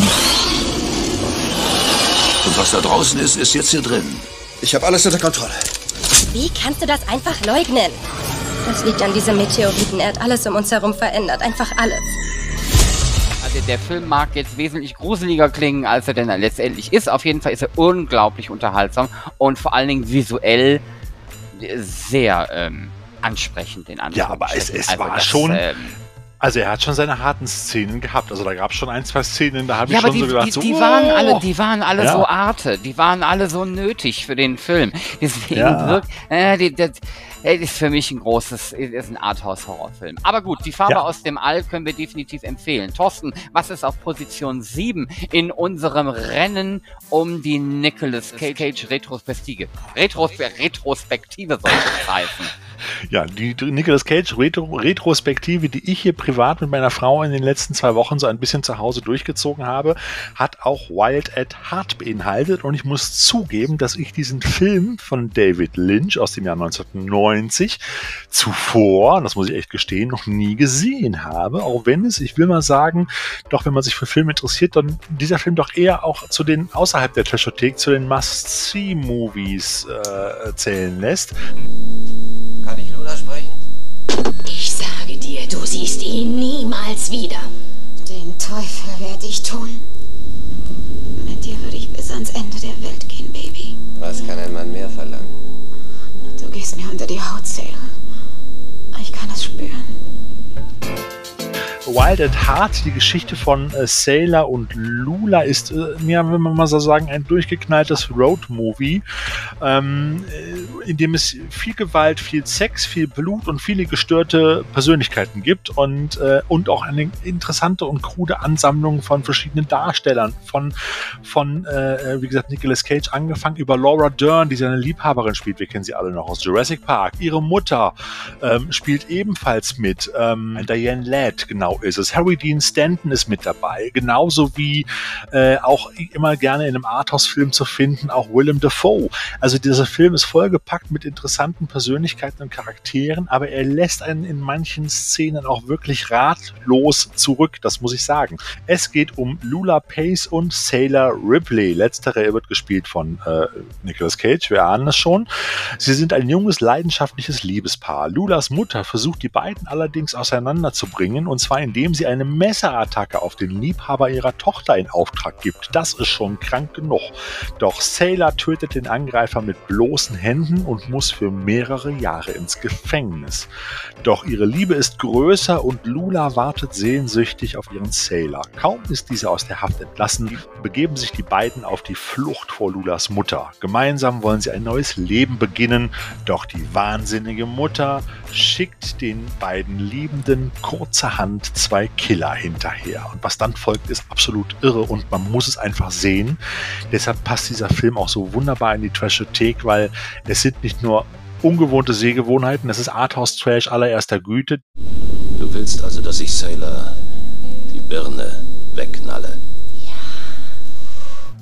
Und was da draußen ist, ist jetzt hier drin. Ich habe alles unter Kontrolle. Wie kannst du das einfach leugnen? Das liegt an diesem Meteoriten. Er hat alles um uns herum verändert. Einfach alles. Also der Film mag jetzt wesentlich gruseliger klingen, als er denn letztendlich ist. Auf jeden Fall ist er unglaublich unterhaltsam und vor allen Dingen visuell sehr ähm, ansprechend in Ja, aber es, es also war das, schon. Ähm, also er hat schon seine harten Szenen gehabt. Also da gab es schon ein, zwei Szenen, da habe ja, ich schon die, so gedacht, die, so, die oh. waren alle, die waren alle ja. so arte, die waren alle so nötig für den Film. Deswegen Ja. wirkt, äh, die, das, das ist für mich ein großes, ist ein Arthouse-Horrorfilm. Aber gut, die Farbe Ja. aus dem All können wir definitiv empfehlen. Thorsten, was ist auf Position 7 in unserem Rennen um die Nicolas Cage Retrospektive? Retros Retrospektive soll es heißen. Ja, die Nicolas Cage Retro Retrospektive, die ich hier privat mit meiner Frau in den letzten zwei Wochen so ein bisschen zu Hause durchgezogen habe, hat auch Wild at Heart beinhaltet. Und ich muss zugeben, dass ich diesen Film von David Lynch aus dem Jahr 1990 zuvor, das muss ich echt gestehen, noch nie gesehen habe. Auch wenn es, ich will mal sagen, doch wenn man sich für Filme interessiert, dann dieser Film doch eher auch zu den außerhalb der Trashothek, zu den Must-See-Movies äh, zählen lässt. Ihn niemals wieder. Den Teufel werde ich tun. Mit dir würde ich bis ans Ende der Welt gehen, Baby. Was kann ein Mann mehr verlangen? Du gehst mir unter die Haut, Sarah. Ich kann es spüren. Wild at Heart, die Geschichte von äh, Sailor und Lula, ist, äh, wenn man mal so sagen, ein durchgeknalltes Road-Movie, ähm, äh, in dem es viel Gewalt, viel Sex, viel Blut und viele gestörte Persönlichkeiten gibt und, äh, und auch eine interessante und krude Ansammlung von verschiedenen Darstellern, von, von äh, wie gesagt, Nicolas Cage angefangen über Laura Dern, die seine Liebhaberin spielt, wir kennen sie alle noch aus Jurassic Park, ihre Mutter ähm, spielt ebenfalls mit, ähm, Diane Ladd, genau, Ist es. Harry Dean Stanton ist mit dabei. Genauso wie äh, auch immer gerne in einem Arthouse-Film zu finden, auch Willem Dafoe. Also dieser Film ist vollgepackt mit interessanten Persönlichkeiten und Charakteren, aber er lässt einen in manchen Szenen auch wirklich ratlos zurück, das muss ich sagen. Es geht um Lula Pace und Sailor Ripley. Letztere wird gespielt von äh, Nicolas Cage, wir ahnen es schon. Sie sind ein junges, leidenschaftliches Liebespaar. Lulas Mutter versucht die beiden allerdings auseinanderzubringen, und zwar indem sie eine Messerattacke auf den Liebhaber ihrer Tochter in Auftrag gibt. Das ist schon krank genug. Doch Sailor tötet den Angreifer mit bloßen Händen und muss für mehrere Jahre ins Gefängnis. Doch ihre Liebe ist größer und Lula wartet sehnsüchtig auf ihren Sailor. Kaum ist dieser aus der Haft entlassen, begeben sich die beiden auf die Flucht vor Lulas Mutter. Gemeinsam wollen sie ein neues Leben beginnen, doch die wahnsinnige Mutter schickt den beiden Liebenden kurzerhand zwei Killer hinterher. Und was dann folgt, ist absolut irre und man muss es einfach sehen. Deshalb passt dieser Film auch so wunderbar in die Trashothek, weil es sind nicht nur ungewohnte Sehgewohnheiten, es ist Arthouse-Trash allererster Güte. Du willst also, dass ich Sailor die Birne wegknalle?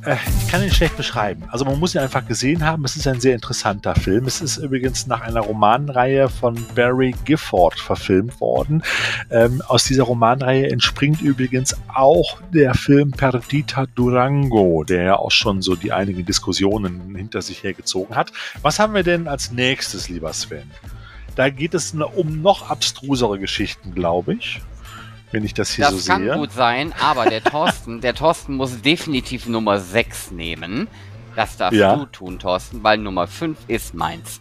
Äh, ich kann ihn schlecht beschreiben. Also man muss ihn einfach gesehen haben. Es ist ein sehr interessanter Film. Es ist übrigens nach einer Romanreihe von Barry Gifford verfilmt worden. Ähm, aus dieser Romanreihe entspringt übrigens auch der Film Perdita Durango, der ja auch schon so die einigen Diskussionen hinter sich hergezogen hat. Was haben wir denn als nächstes, lieber Sven? Da geht es um noch abstrusere Geschichten, glaube ich wenn ich das hier das so sehe. Das kann gut sein, aber der Thorsten, der Thorsten muss definitiv Nummer 6 nehmen. Das darfst ja. du tun, Thorsten, weil Nummer 5 ist meins.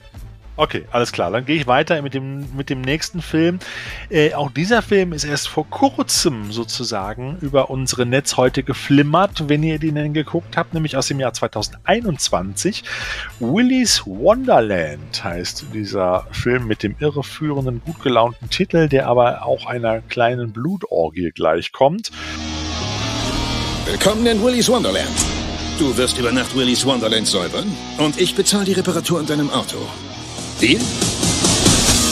Okay, alles klar. Dann gehe ich weiter mit dem, mit dem nächsten Film. Äh, auch dieser Film ist erst vor kurzem sozusagen über unsere Netz heute geflimmert, wenn ihr den geguckt habt, nämlich aus dem Jahr 2021. Willy's Wonderland heißt dieser Film mit dem irreführenden, gut gelaunten Titel, der aber auch einer kleinen Blutorgie gleichkommt. Willkommen in Willy's Wonderland. Du wirst über Nacht Willy's Wonderland säubern und ich bezahle die Reparatur an deinem Auto. Deal?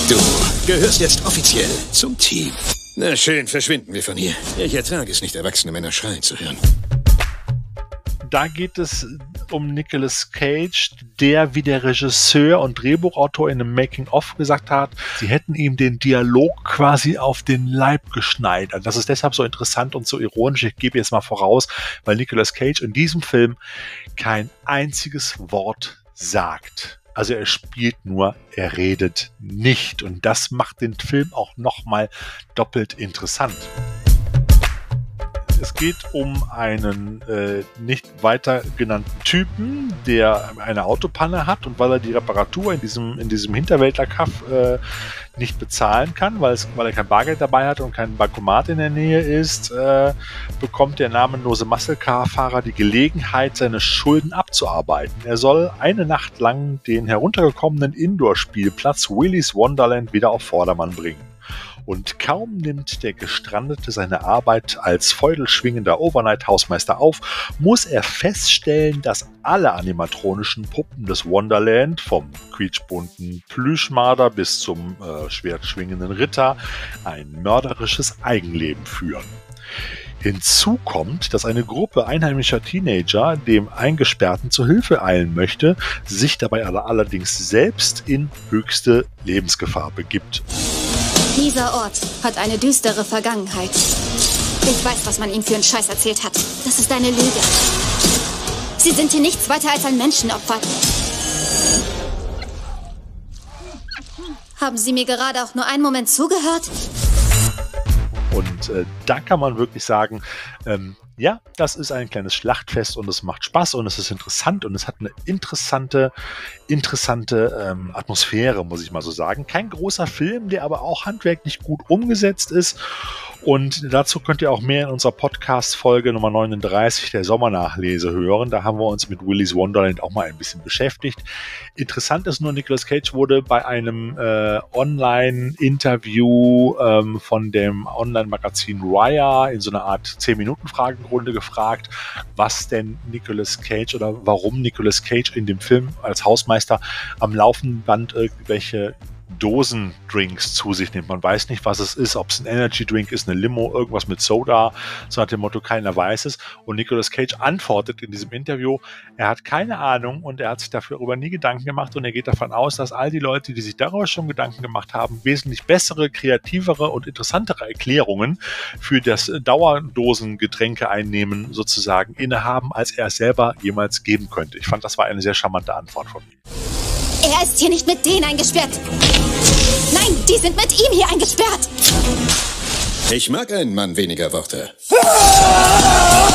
Du gehörst jetzt offiziell zum Team. Na schön, verschwinden wir von hier. Ich ertrage es nicht, erwachsene Männer schreien zu hören. Da geht es um Nicolas Cage, der wie der Regisseur und Drehbuchautor in einem Making-of gesagt hat, sie hätten ihm den Dialog quasi auf den Leib geschneidert. Das ist deshalb so interessant und so ironisch. Ich gebe jetzt mal voraus, weil Nicolas Cage in diesem Film kein einziges Wort sagt. Also er spielt nur, er redet nicht. Und das macht den Film auch nochmal doppelt interessant. Es geht um einen äh, nicht weiter genannten Typen, der eine Autopanne hat und weil er die Reparatur in diesem, in diesem Hinterwäldlerkaff äh, nicht bezahlen kann, weil, es, weil er kein Bargeld dabei hat und kein Bankomat in der Nähe ist, äh, bekommt der namenlose Muscle-Car-Fahrer die Gelegenheit, seine Schulden abzuarbeiten. Er soll eine Nacht lang den heruntergekommenen Indoor-Spielplatz Willy's Wonderland wieder auf Vordermann bringen. Und kaum nimmt der Gestrandete seine Arbeit als feudelschwingender Overnight-Hausmeister auf, muss er feststellen, dass alle animatronischen Puppen des Wonderland, vom quietschbunten Plüschmarder bis zum äh, schwertschwingenden Ritter, ein mörderisches Eigenleben führen. Hinzu kommt, dass eine Gruppe einheimischer Teenager dem Eingesperrten zu Hilfe eilen möchte, sich dabei allerdings selbst in höchste Lebensgefahr begibt. Dieser Ort hat eine düstere Vergangenheit. Ich weiß, was man ihm für einen Scheiß erzählt hat. Das ist eine Lüge. Sie sind hier nichts weiter als ein Menschenopfer. Haben Sie mir gerade auch nur einen Moment zugehört? Und äh, da kann man wirklich sagen, ähm, ja, das ist ein kleines Schlachtfest und es macht Spaß und es ist interessant und es hat eine interessante, interessante ähm, Atmosphäre, muss ich mal so sagen. Kein großer Film, der aber auch handwerklich gut umgesetzt ist. Und dazu könnt ihr auch mehr in unserer Podcast-Folge Nummer 39 der Sommernachlese hören. Da haben wir uns mit Willy's Wonderland auch mal ein bisschen beschäftigt. Interessant ist nur, Nicolas Cage wurde bei einem äh, Online-Interview ähm, von dem Online-Magazin Raya in so einer Art 10-Minuten-Fragen Grunde gefragt, was denn Nicolas Cage oder warum Nicolas Cage in dem Film als Hausmeister am laufenden Band irgendwelche Dosendrinks zu sich nimmt. Man weiß nicht, was es ist, ob es ein Energy Drink ist, eine Limo, irgendwas mit Soda, so nach dem Motto, keiner weiß es. Und Nicolas Cage antwortet in diesem Interview, er hat keine Ahnung und er hat sich darüber nie Gedanken gemacht und er geht davon aus, dass all die Leute, die sich darüber schon Gedanken gemacht haben, wesentlich bessere, kreativere und interessantere Erklärungen für das Dauerdosengetränke einnehmen sozusagen innehaben, als er es selber jemals geben könnte. Ich fand, das war eine sehr charmante Antwort von ihm. Er ist hier nicht mit denen eingesperrt. Nein, die sind mit ihm hier eingesperrt. Ich mag einen Mann weniger Worte.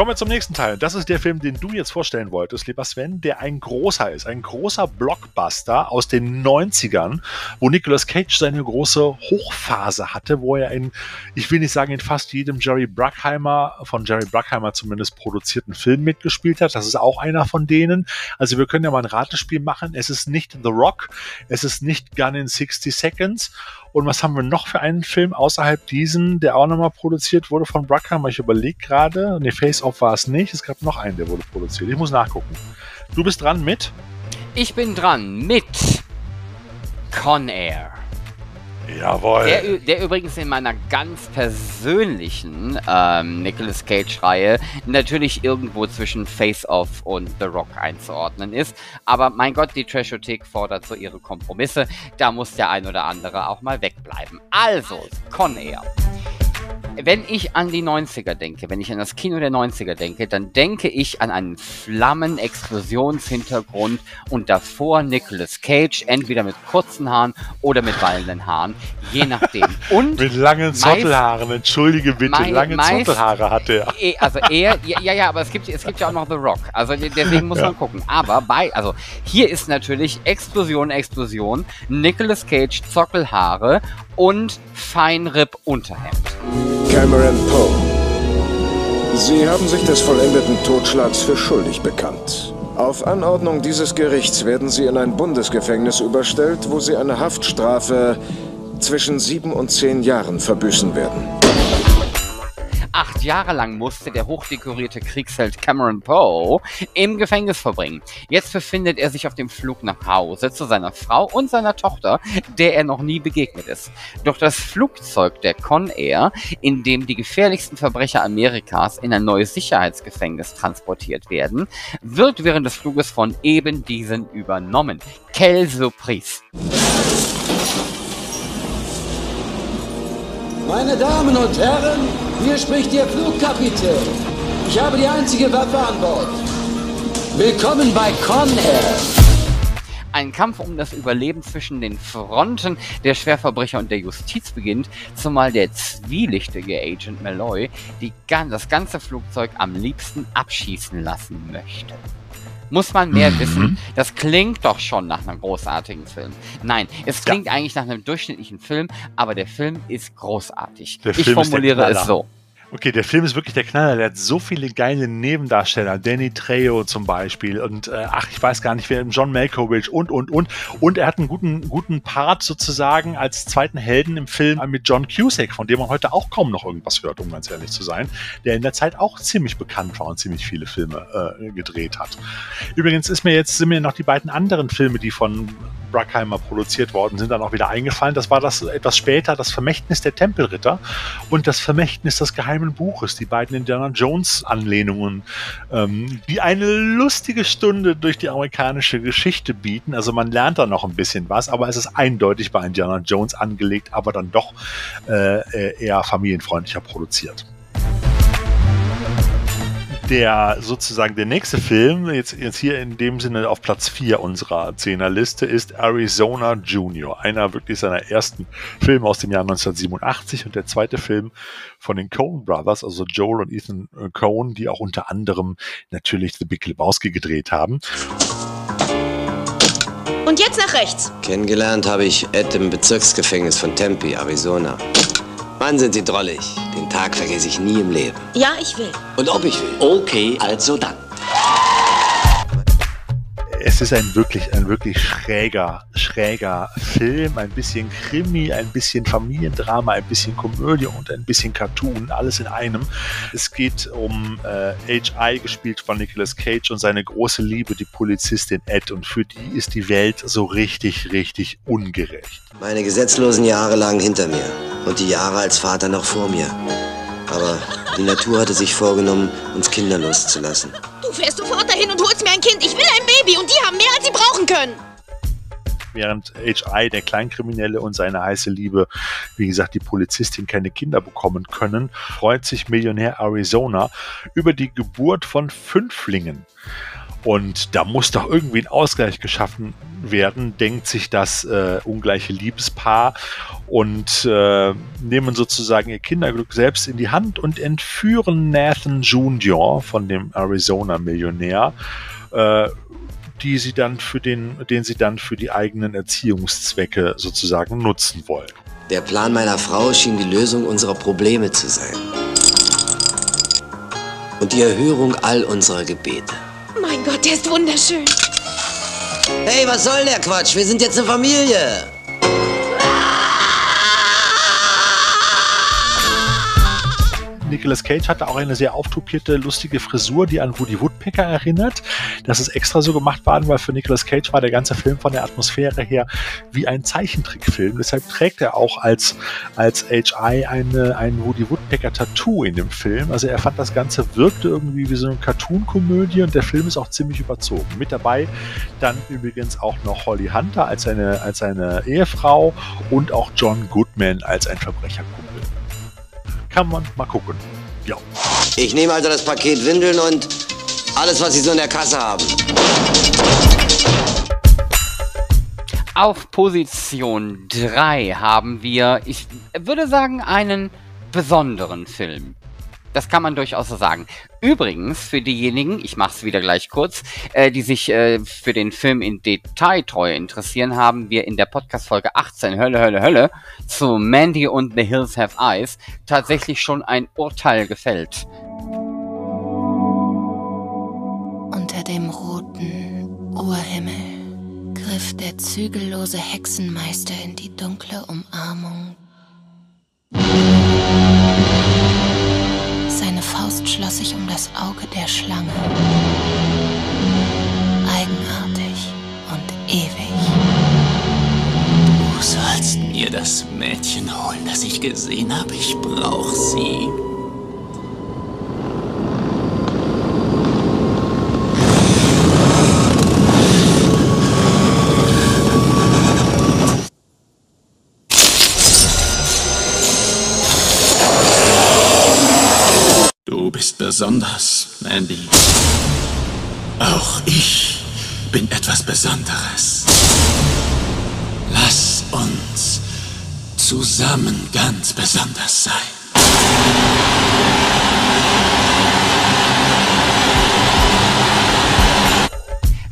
Kommen wir zum nächsten Teil. Das ist der Film, den du jetzt vorstellen wolltest, lieber Sven, der ein großer ist. Ein großer Blockbuster aus den 90ern, wo Nicolas Cage seine große Hochphase hatte, wo er in, ich will nicht sagen, in fast jedem Jerry Bruckheimer, von Jerry Bruckheimer zumindest produzierten Film mitgespielt hat. Das ist auch einer von denen. Also wir können ja mal ein Ratespiel machen. Es ist nicht The Rock, es ist nicht Gun in 60 Seconds und was haben wir noch für einen Film außerhalb diesen, der auch nochmal produziert wurde von Bruckheimer? Ich überlege gerade. Ne, Face Off war es nicht. Es gab noch einen, der wurde produziert. Ich muss nachgucken. Du bist dran mit? Ich bin dran mit Con Air. Jawohl. Der, der, übrigens in meiner ganz persönlichen ähm, Nicolas Cage-Reihe natürlich irgendwo zwischen Face Off und The Rock einzuordnen ist. Aber mein Gott, die Trashothek fordert so ihre Kompromisse. Da muss der ein oder andere auch mal wegbleiben. Also, Con Air wenn ich an die 90er denke, wenn ich an das Kino der 90er denke, dann denke ich an einen Flammen-Explosionshintergrund und davor Nicolas Cage, entweder mit kurzen Haaren oder mit wallenden Haaren, je nachdem. Und mit langen Zottelhaaren, entschuldige bitte, mei lange meist, Zottelhaare hatte er. Eh, also er, ja, ja, aber es gibt, es gibt ja auch noch The Rock, also deswegen muss ja. man gucken. Aber bei, also hier ist natürlich Explosion, Explosion, Nicolas Cage, Zockelhaare und Feinripp-Unterhemd. Cameron Poe. Sie haben sich des vollendeten Totschlags für schuldig bekannt. Auf Anordnung dieses Gerichts werden Sie in ein Bundesgefängnis überstellt, wo Sie eine Haftstrafe zwischen sieben und zehn Jahren verbüßen werden. Acht Jahre lang musste der hochdekorierte Kriegsheld Cameron Poe im Gefängnis verbringen. Jetzt befindet er sich auf dem Flug nach Hause zu seiner Frau und seiner Tochter, der er noch nie begegnet ist. Doch das Flugzeug der Con Air, in dem die gefährlichsten Verbrecher Amerikas in ein neues Sicherheitsgefängnis transportiert werden, wird während des Fluges von eben diesen übernommen. Quelle Surprise! Meine Damen und Herren, hier spricht Ihr Flugkapitän. Ich habe die einzige Waffe an Bord. Willkommen bei Con Air. Ein Kampf um das Überleben zwischen den Fronten der Schwerverbrecher und der Justiz beginnt, zumal der zwielichtige Agent Malloy die, das ganze Flugzeug am liebsten abschießen lassen möchte. Muss man mehr mhm. wissen? Das klingt doch schon nach einem großartigen Film. Nein, es klingt ja. eigentlich nach einem durchschnittlichen Film, aber der Film ist großartig. Der ich Film formuliere es so. Okay, der Film ist wirklich der Knaller. Der hat so viele geile Nebendarsteller. Danny Trejo zum Beispiel. Und äh, ach, ich weiß gar nicht, wer John Malkovich und, und, und. Und er hat einen guten, guten Part sozusagen als zweiten Helden im Film mit John Cusack, von dem man heute auch kaum noch irgendwas hört, um ganz ehrlich zu sein. Der in der Zeit auch ziemlich bekannt war und ziemlich viele Filme äh, gedreht hat. Übrigens ist mir jetzt, sind mir noch die beiden anderen Filme, die von Bruckheimer produziert worden sind, dann auch wieder eingefallen. Das war das etwas später, das Vermächtnis der Tempelritter und das Vermächtnis des geheimen Buches, die beiden Indiana Jones Anlehnungen, ähm, die eine lustige Stunde durch die amerikanische Geschichte bieten. Also man lernt da noch ein bisschen was, aber es ist eindeutig bei Indiana Jones angelegt, aber dann doch äh, eher familienfreundlicher produziert der sozusagen der nächste Film, jetzt, jetzt hier in dem Sinne auf Platz 4 unserer Zehnerliste, ist Arizona Junior. Einer wirklich seiner ersten Filme aus dem Jahr 1987 und der zweite Film von den Coen Brothers, also Joel und Ethan Coen, die auch unter anderem natürlich The Big Lebowski gedreht haben. Und jetzt nach rechts. Kennengelernt habe ich Ed im Bezirksgefängnis von Tempe, Arizona. Mann, sind Sie drollig. Den Tag vergesse ich nie im Leben. Ja, ich will. Und ob ich will? Okay, also dann. Es es ist ein wirklich, ein wirklich schräger, schräger Film. Ein bisschen Krimi, ein bisschen Familiendrama, ein bisschen Komödie und ein bisschen Cartoon. Alles in einem. Es geht um äh, H.I., gespielt von Nicolas Cage und seine große Liebe, die Polizistin Ed. Und für die ist die Welt so richtig, richtig ungerecht. Meine gesetzlosen Jahre lagen hinter mir und die Jahre als Vater noch vor mir. Aber die Natur hatte sich vorgenommen, uns kinderlos zu lassen. Du fährst sofort dahin und holst mir ein Kind. Ich will ein Baby und die haben mehr, als sie brauchen können. Während H.I., der Kleinkriminelle und seine heiße Liebe, wie gesagt, die Polizistin keine Kinder bekommen können, freut sich Millionär Arizona über die Geburt von Fünflingen. Und da muss doch irgendwie ein Ausgleich geschaffen werden, denkt sich das äh, ungleiche Liebespaar und äh, nehmen sozusagen ihr Kinderglück selbst in die Hand und entführen Nathan Jr. von dem Arizona-Millionär, äh, die sie dann für den, den sie dann für die eigenen Erziehungszwecke sozusagen nutzen wollen. Der Plan meiner Frau schien die Lösung unserer Probleme zu sein. Und die Erhörung all unserer Gebete. Mein Gott, der ist wunderschön. Hey, was soll der Quatsch? Wir sind jetzt eine Familie. Nicolas Cage hatte auch eine sehr auftupierte, lustige Frisur, die an Woody Woodpecker erinnert. Das ist extra so gemacht worden, weil für Nicolas Cage war der ganze Film von der Atmosphäre her wie ein Zeichentrickfilm. Deshalb trägt er auch als, als HI eine, ein Woody Woodpecker-Tattoo in dem Film. Also er fand, das Ganze wirkte irgendwie wie so eine Cartoon-Komödie und der Film ist auch ziemlich überzogen. Mit dabei dann übrigens auch noch Holly Hunter als seine, als seine Ehefrau und auch John Goodman als ein Verbrecherkumpel kann man mal gucken. Ja. Ich nehme also das Paket Windeln und alles, was Sie so in der Kasse haben. Auf Position 3 haben wir, ich würde sagen, einen besonderen Film. Das kann man durchaus so sagen. Übrigens, für diejenigen, ich mache es wieder gleich kurz, äh, die sich äh, für den Film in Detailtreue interessieren, haben wir in der Podcast-Folge 18, Hölle, Hölle, Hölle, zu Mandy und The Hills Have Eyes tatsächlich schon ein Urteil gefällt. Unter dem roten Urhimmel griff der zügellose Hexenmeister in die dunkle Umarmung Faust schloss sich um das Auge der Schlange. Eigenartig und ewig. Du sollst mir das Mädchen holen, das ich gesehen habe. Ich brauch sie. Du bist besonders, Mandy. Auch ich bin etwas Besonderes. Lass uns zusammen ganz besonders sein.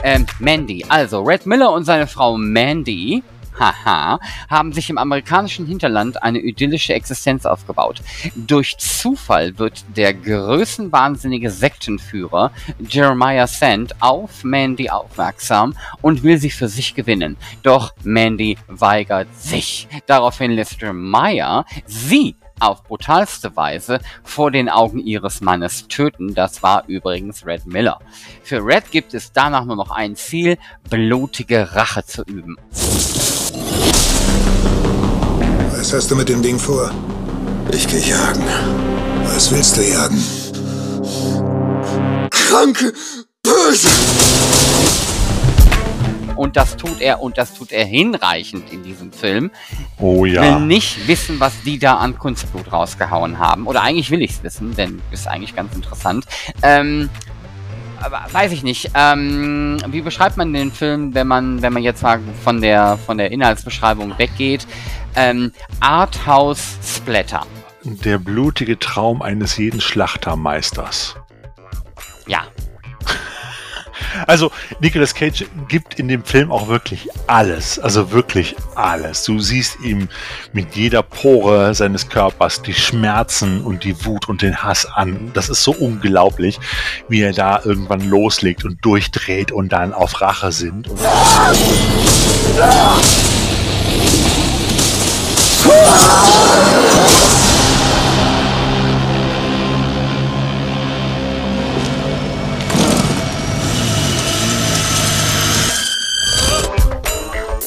Ähm, Mandy. Also, Red Miller und seine Frau Mandy haha, haben sich im amerikanischen Hinterland eine idyllische Existenz aufgebaut. Durch Zufall wird der größenwahnsinnige Sektenführer Jeremiah Sand auf Mandy aufmerksam und will sie für sich gewinnen. Doch Mandy weigert sich. Daraufhin lässt Jeremiah sie auf brutalste Weise vor den Augen ihres Mannes töten. Das war übrigens Red Miller. Für Red gibt es danach nur noch ein Ziel, blutige Rache zu üben. Was hast du mit dem Ding vor? Ich gehe jagen. Was willst du jagen? Kranke, böse. Und das tut er und das tut er hinreichend in diesem Film. Oh ja. Will nicht wissen, was die da an Kunstblut rausgehauen haben. Oder eigentlich will ich es wissen, denn ist eigentlich ganz interessant. Ähm, weiß ich nicht. Ähm, wie beschreibt man den Film, wenn man, wenn man jetzt mal von der von der Inhaltsbeschreibung weggeht? Ähm, Arthouse Splatter. Der blutige Traum eines jeden Schlachtermeisters. Ja. Also Nicolas Cage gibt in dem Film auch wirklich alles, also wirklich alles. Du siehst ihm mit jeder Pore seines Körpers die Schmerzen und die Wut und den Hass an. Das ist so unglaublich, wie er da irgendwann loslegt und durchdreht und dann auf Rache sind. Und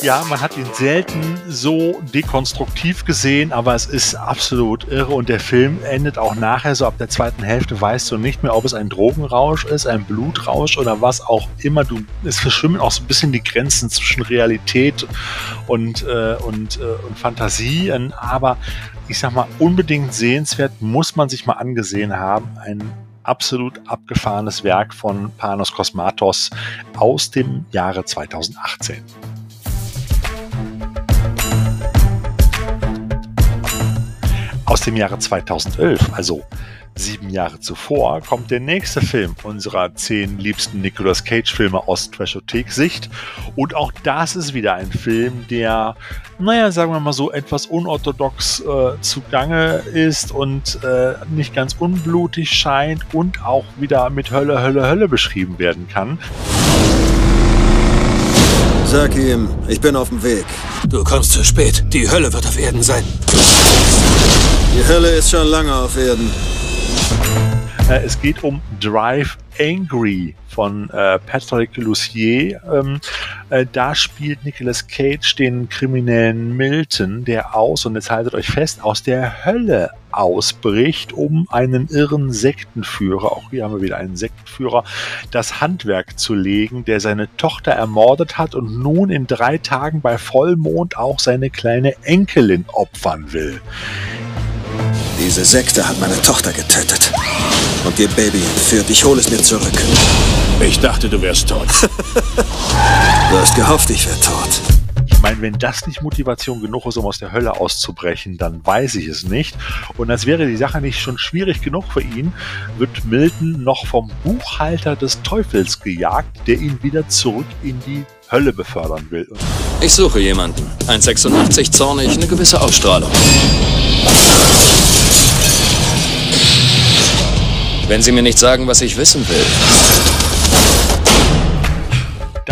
ja, man hat ihn selten so dekonstruktiv gesehen, aber es ist absolut irre und der Film endet auch nachher so ab der zweiten Hälfte weißt du nicht mehr, ob es ein Drogenrausch ist, ein Blutrausch oder was auch immer. Du, es verschwimmen auch so ein bisschen die Grenzen zwischen Realität und, äh, und, äh, und Fantasie, aber ich sag mal, unbedingt sehenswert muss man sich mal angesehen haben. Ein absolut abgefahrenes Werk von Panos Kosmatos aus dem Jahre 2018. Aus dem Jahre 2011, also sieben Jahre zuvor, kommt der nächste Film unserer zehn liebsten Nicolas Cage-Filme aus Trashothek-Sicht. Und auch das ist wieder ein Film, der, naja, sagen wir mal so, etwas unorthodox äh, zugange ist und äh, nicht ganz unblutig scheint und auch wieder mit Hölle, Hölle, Hölle beschrieben werden kann. Sag ihm, ich bin auf dem Weg. Du kommst zu spät. Die Hölle wird auf Erden sein. Die Hölle ist schon lange auf Erden. Äh, es geht um Drive Angry von äh, Patrick Lucier. Ähm, äh, da spielt Nicolas Cage den kriminellen Milton, der aus, und jetzt haltet euch fest, aus der Hölle ausbricht, um einen irren Sektenführer, auch hier haben wir wieder einen Sektenführer, das Handwerk zu legen, der seine Tochter ermordet hat und nun in drei Tagen bei Vollmond auch seine kleine Enkelin opfern will. Diese Sekte hat meine Tochter getötet. Und ihr Baby entführt. Ich hole es mir zurück. Ich dachte, du wärst tot. du hast gehofft, ich wäre tot. Ich meine, wenn das nicht Motivation genug ist, um aus der Hölle auszubrechen, dann weiß ich es nicht. Und als wäre die Sache nicht schon schwierig genug für ihn, wird Milton noch vom Buchhalter des Teufels gejagt, der ihn wieder zurück in die Hölle befördern will. Ich suche jemanden. 1,86 zornig, eine gewisse Ausstrahlung. Wenn Sie mir nicht sagen, was ich wissen will.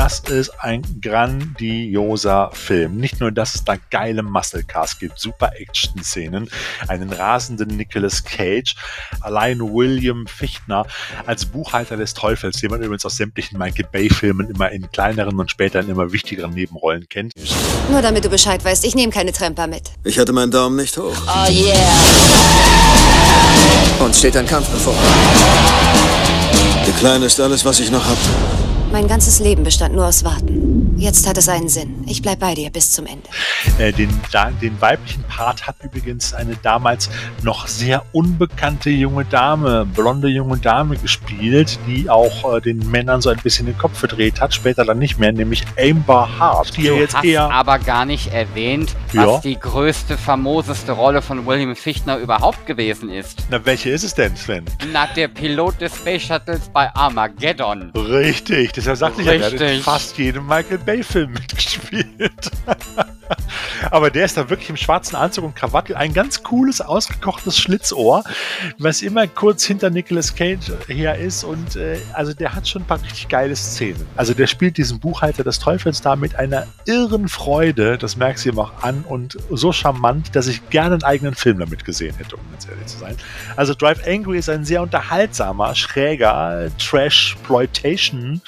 Das ist ein grandioser Film. Nicht nur, dass es da geile Muscle Cars gibt, super Action-Szenen, einen rasenden Nicolas Cage, allein William Fichtner als Buchhalter des Teufels, den man übrigens aus sämtlichen Michael Bay-Filmen immer in kleineren und später in immer wichtigeren Nebenrollen kennt. Nur damit du Bescheid weißt, ich nehme keine Tremper mit. Ich hatte meinen Daumen nicht hoch. Oh yeah. Uns steht ein Kampf bevor. Der Kleine ist alles, was ich noch habe. Mein ganzes Leben bestand nur aus Warten. Jetzt hat es einen Sinn. Ich bleib bei dir bis zum Ende. Äh, den, den weiblichen Part hat übrigens eine damals noch sehr unbekannte junge Dame, blonde junge Dame gespielt, die auch äh, den Männern so ein bisschen den Kopf verdreht hat, später dann nicht mehr, nämlich Amber Hart, die du ja jetzt hast eher aber gar nicht erwähnt, was Ja. die größte, famoseste Rolle von William Fichtner überhaupt gewesen ist. Na, welche ist es denn, Sven? Na, der Pilot des Space Shuttles bei Armageddon. Richtig, deshalb sagte ich ja, der hat fast jedem Michael Bay-Film mitgespielt. Aber der ist da wirklich im schwarzen Anzug und Krawatte, ein ganz cooles, ausgekochtes Schlitzohr, was immer kurz hinter Nicolas Cage her ist. Und äh, also der hat schon ein paar richtig geile Szenen. Also der spielt diesen Buchhalter des Teufels da mit einer irren Freude, das merkst du ihm auch an, und so charmant, dass ich gerne einen eigenen Film damit gesehen hätte, um ganz ehrlich zu sein. Also Drive Angry ist ein sehr unterhaltsamer, schräger Trash-Ploitation-Film.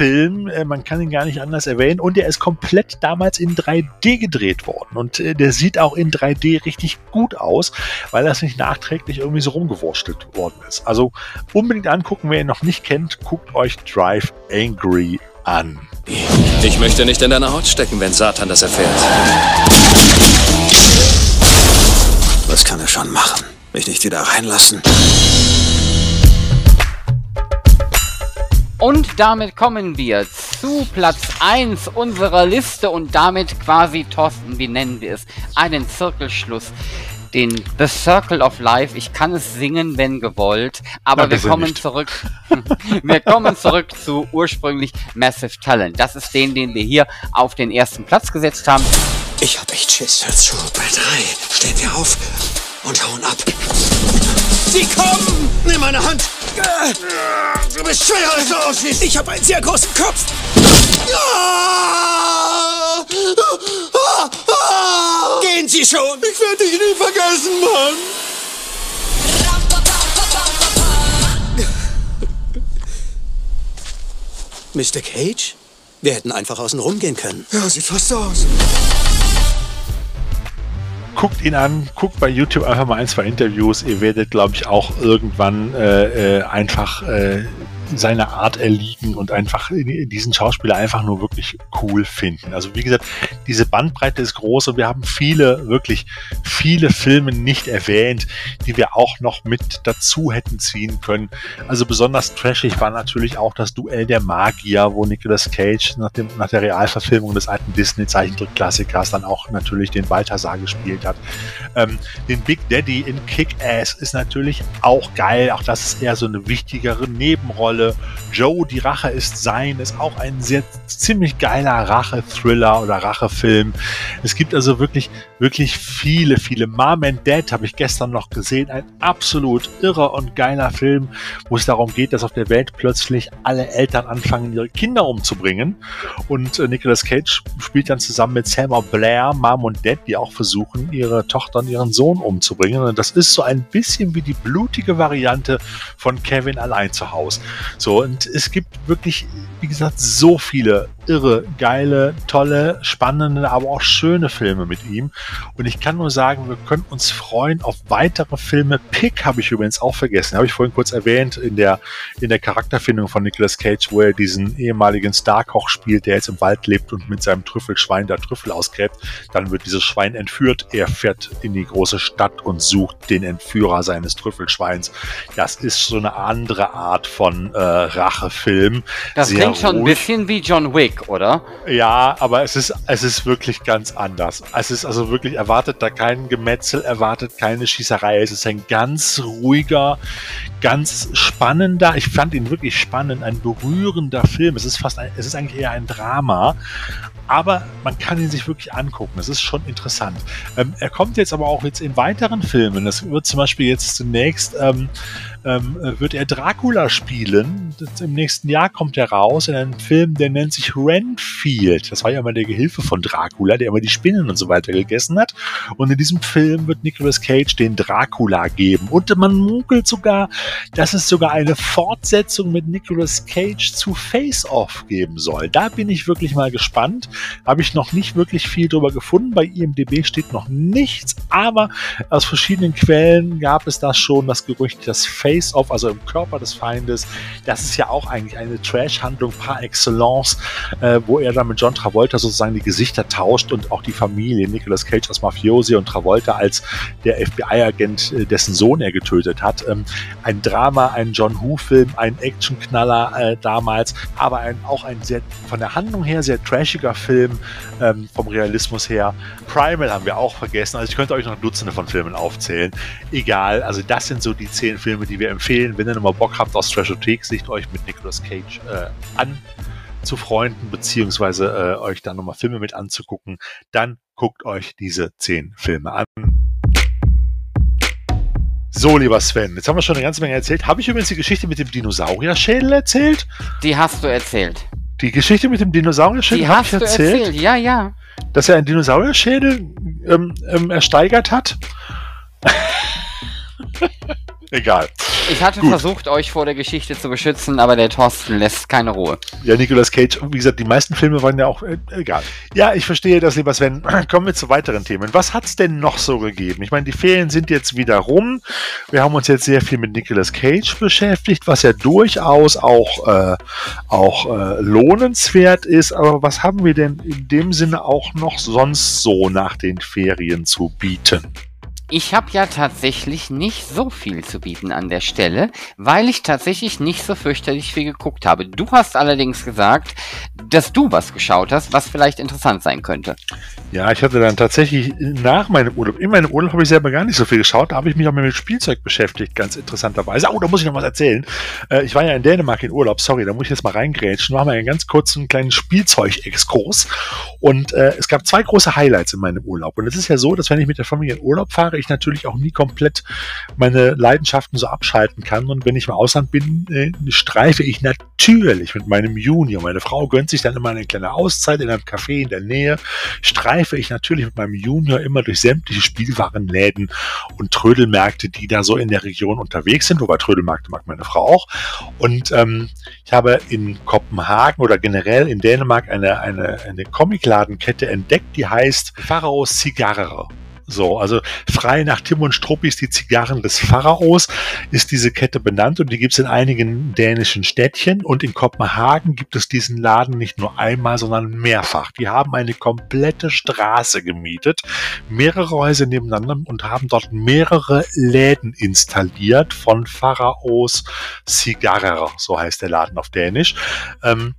Äh, man kann ihn gar nicht anders erwähnen. Und er ist komplett damals in 3D gedreht worden. Und äh, der sieht auch in 3D richtig gut aus, weil das nicht nachträglich irgendwie so rumgewurstelt worden ist. Also unbedingt angucken, wer ihn noch nicht kennt, guckt euch Drive Angry an. Ich möchte nicht in deiner Haut stecken, wenn Satan das erfährt. Was kann er schon machen? Mich nicht wieder reinlassen. Und damit kommen wir zu Platz 1 unserer Liste und damit quasi, Thorsten, wie nennen wir es, einen Zirkelschluss. den The Circle of Life. Ich kann es singen, wenn gewollt, aber Na, wir kommen nicht. zurück. wir kommen zurück zu ursprünglich Massive Talent. Das ist den, den wir hier auf den ersten Platz gesetzt haben. Ich hab echt Schiss. Hör zu, bei drei stehen wir auf und hauen ab. Sie kommen! Nimm meine Hand! Du bist schwerer, als du aussiehst! Ich habe einen sehr großen Kopf! Gehen Sie schon! Ich werde dich nie vergessen, Mann! Mr. Cage? Wir hätten einfach außen rumgehen können. Ja, sieht fast so aus. Guckt ihn an, guckt bei YouTube einfach mal ein, zwei Interviews. Ihr werdet, glaube ich, auch irgendwann äh, äh, einfach äh, seiner Art erliegen und einfach diesen Schauspieler einfach nur wirklich cool finden. Also wie gesagt, diese Bandbreite ist groß und wir haben viele, wirklich viele Filme nicht erwähnt, die wir auch noch mit dazu hätten ziehen können. Also besonders trashig war natürlich auch das Duell der Magier, wo Nicolas Cage nach, dem, nach der Realverfilmung des alten Disney-Zeichentrick-Klassikers dann auch natürlich den Balthasar gespielt hat. Ähm, den Big Daddy in Kick-Ass ist natürlich auch geil. Auch das ist eher so eine wichtigere Nebenrolle. Joe, die Rache ist sein, ist auch ein sehr ziemlich geiler Rache-Thriller oder Rachefilm. Es gibt also wirklich, wirklich viele, viele. Mom and Dad habe ich gestern noch gesehen. Ein absolut irrer und geiler Film, wo es darum geht, dass auf der Welt plötzlich alle Eltern anfangen, ihre Kinder umzubringen. Und äh, Nicolas Cage spielt dann zusammen mit Selma Blair, Mom und Dad, die auch versuchen, ihre Tochter und ihren Sohn umzubringen. Und das ist so ein bisschen wie die blutige Variante von Kevin allein zu Hause. So, und es gibt wirklich, wie gesagt, so viele irre, geile, tolle, spannende, aber auch schöne Filme mit ihm. Und ich kann nur sagen, wir können uns freuen auf weitere Filme. Pick habe ich übrigens auch vergessen, habe ich vorhin kurz erwähnt in der, in der Charakterfindung von Nicolas Cage, wo er diesen ehemaligen Starkoch spielt, der jetzt im Wald lebt und mit seinem Trüffelschwein da Trüffel ausgräbt. Dann wird dieses Schwein entführt. Er fährt in die große Stadt und sucht den Entführer seines Trüffelschweins. Das ist so eine andere Art von äh, Rachefilm. Das Sehr klingt schon ein ruhig. bisschen wie John Wick, oder? Ja, aber es ist, es ist wirklich ganz anders. Es ist also wirklich, erwartet da kein Gemetzel, erwartet keine Schießerei. Es ist ein ganz ruhiger, ganz spannender, ich fand ihn wirklich spannend, ein berührender Film. Es ist fast ein, es ist eigentlich eher ein Drama. Aber man kann ihn sich wirklich angucken. Es ist schon interessant. Ähm, er kommt jetzt aber auch jetzt in weiteren Filmen. Das wird zum Beispiel jetzt zunächst ähm, ähm, wird er Dracula spielen. Das, Im nächsten Jahr kommt er raus in einem Film, der nennt sich Renfield. Das war ja mal der Gehilfe von Dracula, der immer die Spinnen und so weiter gegessen hat. Und in diesem Film wird Nicolas Cage den Dracula geben. Und man munkelt sogar, dass es sogar eine Fortsetzung mit Nicolas Cage zu Face Off geben soll. Da bin ich wirklich mal gespannt. Habe ich noch nicht wirklich viel drüber gefunden. Bei IMDB steht noch nichts, aber aus verschiedenen Quellen gab es das schon, das Gerücht, dass Face-Off, also im Körper des Feindes, das ist ja auch eigentlich eine Trash-Handlung par excellence, äh, wo er dann mit John Travolta sozusagen die Gesichter tauscht und auch die Familie, Nicolas Cage als Mafiosi und Travolta als der FBI-Agent, äh, dessen Sohn er getötet hat. Ähm, ein Drama, ein John Woo-Film, ein Actionknaller äh, damals, aber ein, auch ein sehr, von der Handlung her sehr trashiger Film, ähm, vom Realismus her. Primal haben wir auch vergessen, also ich könnte euch noch Dutzende von Filmen aufzählen. Egal, also das sind so die zehn Filme, die wir empfehlen. Wenn ihr nochmal Bock habt aus Trashothek-Sicht, euch mit Nicolas Cage äh, an zu freunden, beziehungsweise äh, euch dann nochmal Filme mit anzugucken, dann guckt euch diese zehn Filme an. So, lieber Sven, jetzt haben wir schon eine ganze Menge erzählt. Habe ich übrigens die Geschichte mit dem Dinosaurierschädel erzählt? Die hast du erzählt. Die Geschichte mit dem Dinosaurierschädel Die habe hast ich du erzählt, erzählt, ja, ja. dass er einen Dinosaurierschädel ähm, ähm, ersteigert hat. Egal. Ich hatte Gut. versucht, euch vor der Geschichte zu beschützen, aber der Thorsten lässt keine Ruhe. Ja, Nicolas Cage, wie gesagt, die meisten Filme waren ja auch äh, egal. Ja, ich verstehe das, lieber Sven. Kommen wir zu weiteren Themen. Was hat's denn noch so gegeben? Ich meine, die Ferien sind jetzt wieder rum. Wir haben uns jetzt sehr viel mit Nicolas Cage beschäftigt, was ja durchaus auch, äh, auch äh, lohnenswert ist. Aber was haben wir denn in dem Sinne auch noch sonst so nach den Ferien zu bieten? Ich habe ja tatsächlich nicht so viel zu bieten an der Stelle, weil ich tatsächlich nicht so fürchterlich viel geguckt habe. Du hast allerdings gesagt, dass du was geschaut hast, was vielleicht interessant sein könnte. Ja, ich hatte dann tatsächlich nach meinem Urlaub, in meinem Urlaub habe ich selber gar nicht so viel geschaut, da habe ich mich auch mal mit Spielzeug beschäftigt, ganz interessanterweise. Oh, da muss ich noch was erzählen. Äh, ich war ja in Dänemark in Urlaub, sorry, da muss ich jetzt mal reingrätschen. Wir haben einen ganz kurzen kleinen Spielzeug-Exkurs und äh, es gab zwei große Highlights in meinem Urlaub. Und es ist ja so, dass wenn ich mit der Familie in Urlaub fahre, ich natürlich auch nie komplett meine Leidenschaften so abschalten kann. Und wenn ich im Ausland bin, äh, streife ich natürlich mit meinem Junior. Meine Frau gönnt sich dann immer eine kleine Auszeit in einem Café in der Nähe. Streife ich natürlich mit meinem Junior immer durch sämtliche Spielwarenläden und Trödelmärkte, die da so in der Region unterwegs sind. Wobei Trödelmärkte mag meine Frau auch. Und ähm, ich habe in Kopenhagen oder generell in Dänemark eine, eine, eine Comicladenkette entdeckt, die heißt Pharaos Zigarre. So, also frei nach Tim und Struppis die Zigarren des Pharaos ist diese Kette benannt und die gibt es in einigen dänischen Städtchen und in Kopenhagen gibt es diesen Laden nicht nur einmal, sondern mehrfach. Die haben eine komplette Straße gemietet, mehrere Häuser nebeneinander und haben dort mehrere Läden installiert von Pharaos Zigarre, so heißt der Laden auf Dänisch. Ähm,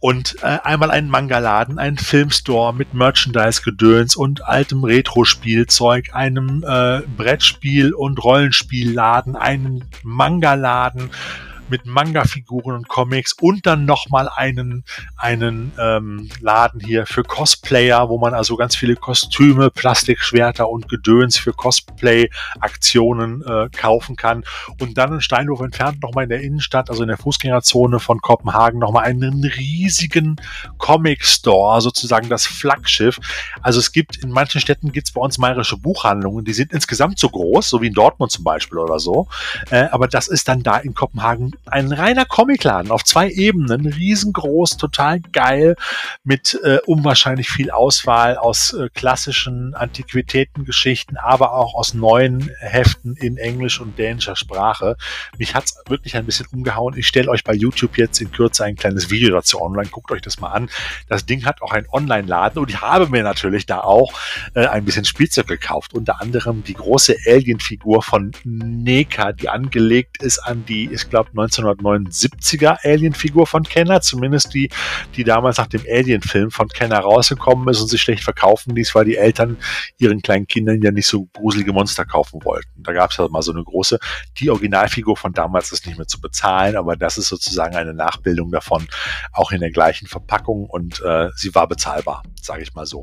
und äh, einmal einen Manga-Laden, einen Filmstore mit Merchandise-Gedöns und altem Retro-Spielzeug, einem äh, Brettspiel- und Rollenspielladen, einen Manga-Laden, mit Manga-Figuren und Comics und dann nochmal einen, einen ähm, Laden hier für Cosplayer, wo man also ganz viele Kostüme, Plastikschwerter und Gedöns für Cosplay-Aktionen äh, kaufen kann. Und dann in Steinhof entfernt nochmal in der Innenstadt, also in der Fußgängerzone von Kopenhagen, nochmal einen riesigen Comic-Store, sozusagen das Flaggschiff. Also es gibt, in manchen Städten gibt es bei uns mayerische Buchhandlungen, die sind insgesamt so groß, so wie in Dortmund zum Beispiel oder so. Äh, aber das ist dann da in Kopenhagen ein reiner Comicladen auf zwei Ebenen, riesengroß, total geil, mit äh, unwahrscheinlich viel Auswahl aus äh, klassischen Antiquitätengeschichten, aber auch aus neuen Heften in Englisch und dänischer Sprache. Mich hat's wirklich ein bisschen umgehauen. Ich stelle euch bei YouTube jetzt in Kürze ein kleines Video dazu online. Guckt euch das mal an. Das Ding hat auch einen Online-Laden und ich habe mir natürlich da auch äh, ein bisschen Spielzeug gekauft. Unter anderem die große Alien-Figur von Neka, die angelegt ist an die, ich glaube, 1979er Alien-Figur von Kenner, zumindest die, die damals nach dem Alien-Film von Kenner rausgekommen ist und sich schlecht verkaufen ließ, weil die Eltern ihren kleinen Kindern ja nicht so gruselige Monster kaufen wollten. Da gab es ja mal so eine große, die Originalfigur von damals ist nicht mehr zu bezahlen, aber das ist sozusagen eine Nachbildung davon, auch in der gleichen Verpackung und äh, sie war bezahlbar, sage ich mal so.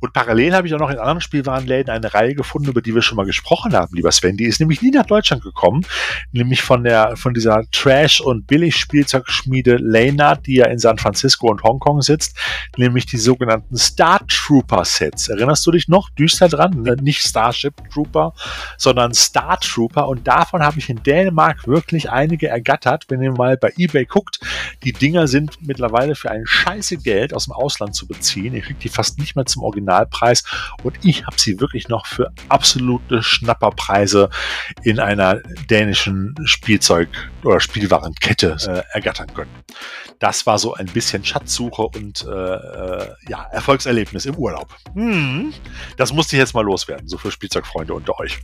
Und parallel habe ich auch noch in anderen Spielwarenläden eine Reihe gefunden, über die wir schon mal gesprochen haben, lieber Sven. Die ist nämlich nie nach Deutschland gekommen, nämlich von der von dieser Trash- und Billig-Spielzeugschmiede Leynard, die ja in San Francisco und Hongkong sitzt, nämlich die sogenannten Star Trooper Sets. Erinnerst du dich noch düster dran? Ne, nicht Starship Trooper, sondern Star Trooper. Und davon habe ich in Dänemark wirklich einige ergattert. Wenn ihr mal bei eBay guckt, die Dinger sind mittlerweile für ein scheiße Geld aus dem Ausland zu beziehen. Ihr kriegt die fast nicht mehr zum Originalpreis. Und ich habe sie wirklich noch für absolute Schnapperpreise in einer dänischen Spielzeug- oder Spielwarenkette äh, ergattern können. Das war so ein bisschen Schatzsuche und äh, äh, ja, Erfolgserlebnis im Urlaub. Hm, das musste ich jetzt mal loswerden, so für Spielzeugfreunde unter euch.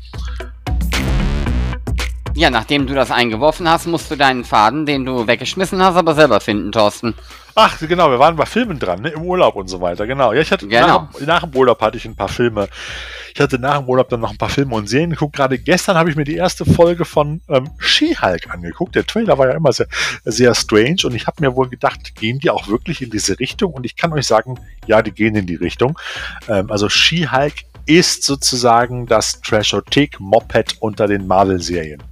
Ja, nachdem du das eingeworfen hast, musst du deinen Faden, den du weggeschmissen hast, aber selber finden, Thorsten. Ach, genau, wir waren bei Filmen dran, ne? im Urlaub und so weiter, genau. Ja, ich hatte Genau. nach, nach dem Urlaub hatte ich ein paar Filme. Ich hatte nach dem Urlaub dann noch ein paar Filme und Serien geguckt. Gerade gestern habe ich mir die erste Folge von ähm, She-Hulk angeguckt. Der Trailer war ja immer sehr, sehr strange und ich habe mir wohl gedacht, gehen die auch wirklich in diese Richtung? Und ich kann euch sagen, ja, die gehen in die Richtung. Ähm, also She-Hulk ist sozusagen das Trashothek-Moped unter den Marvel-Serien.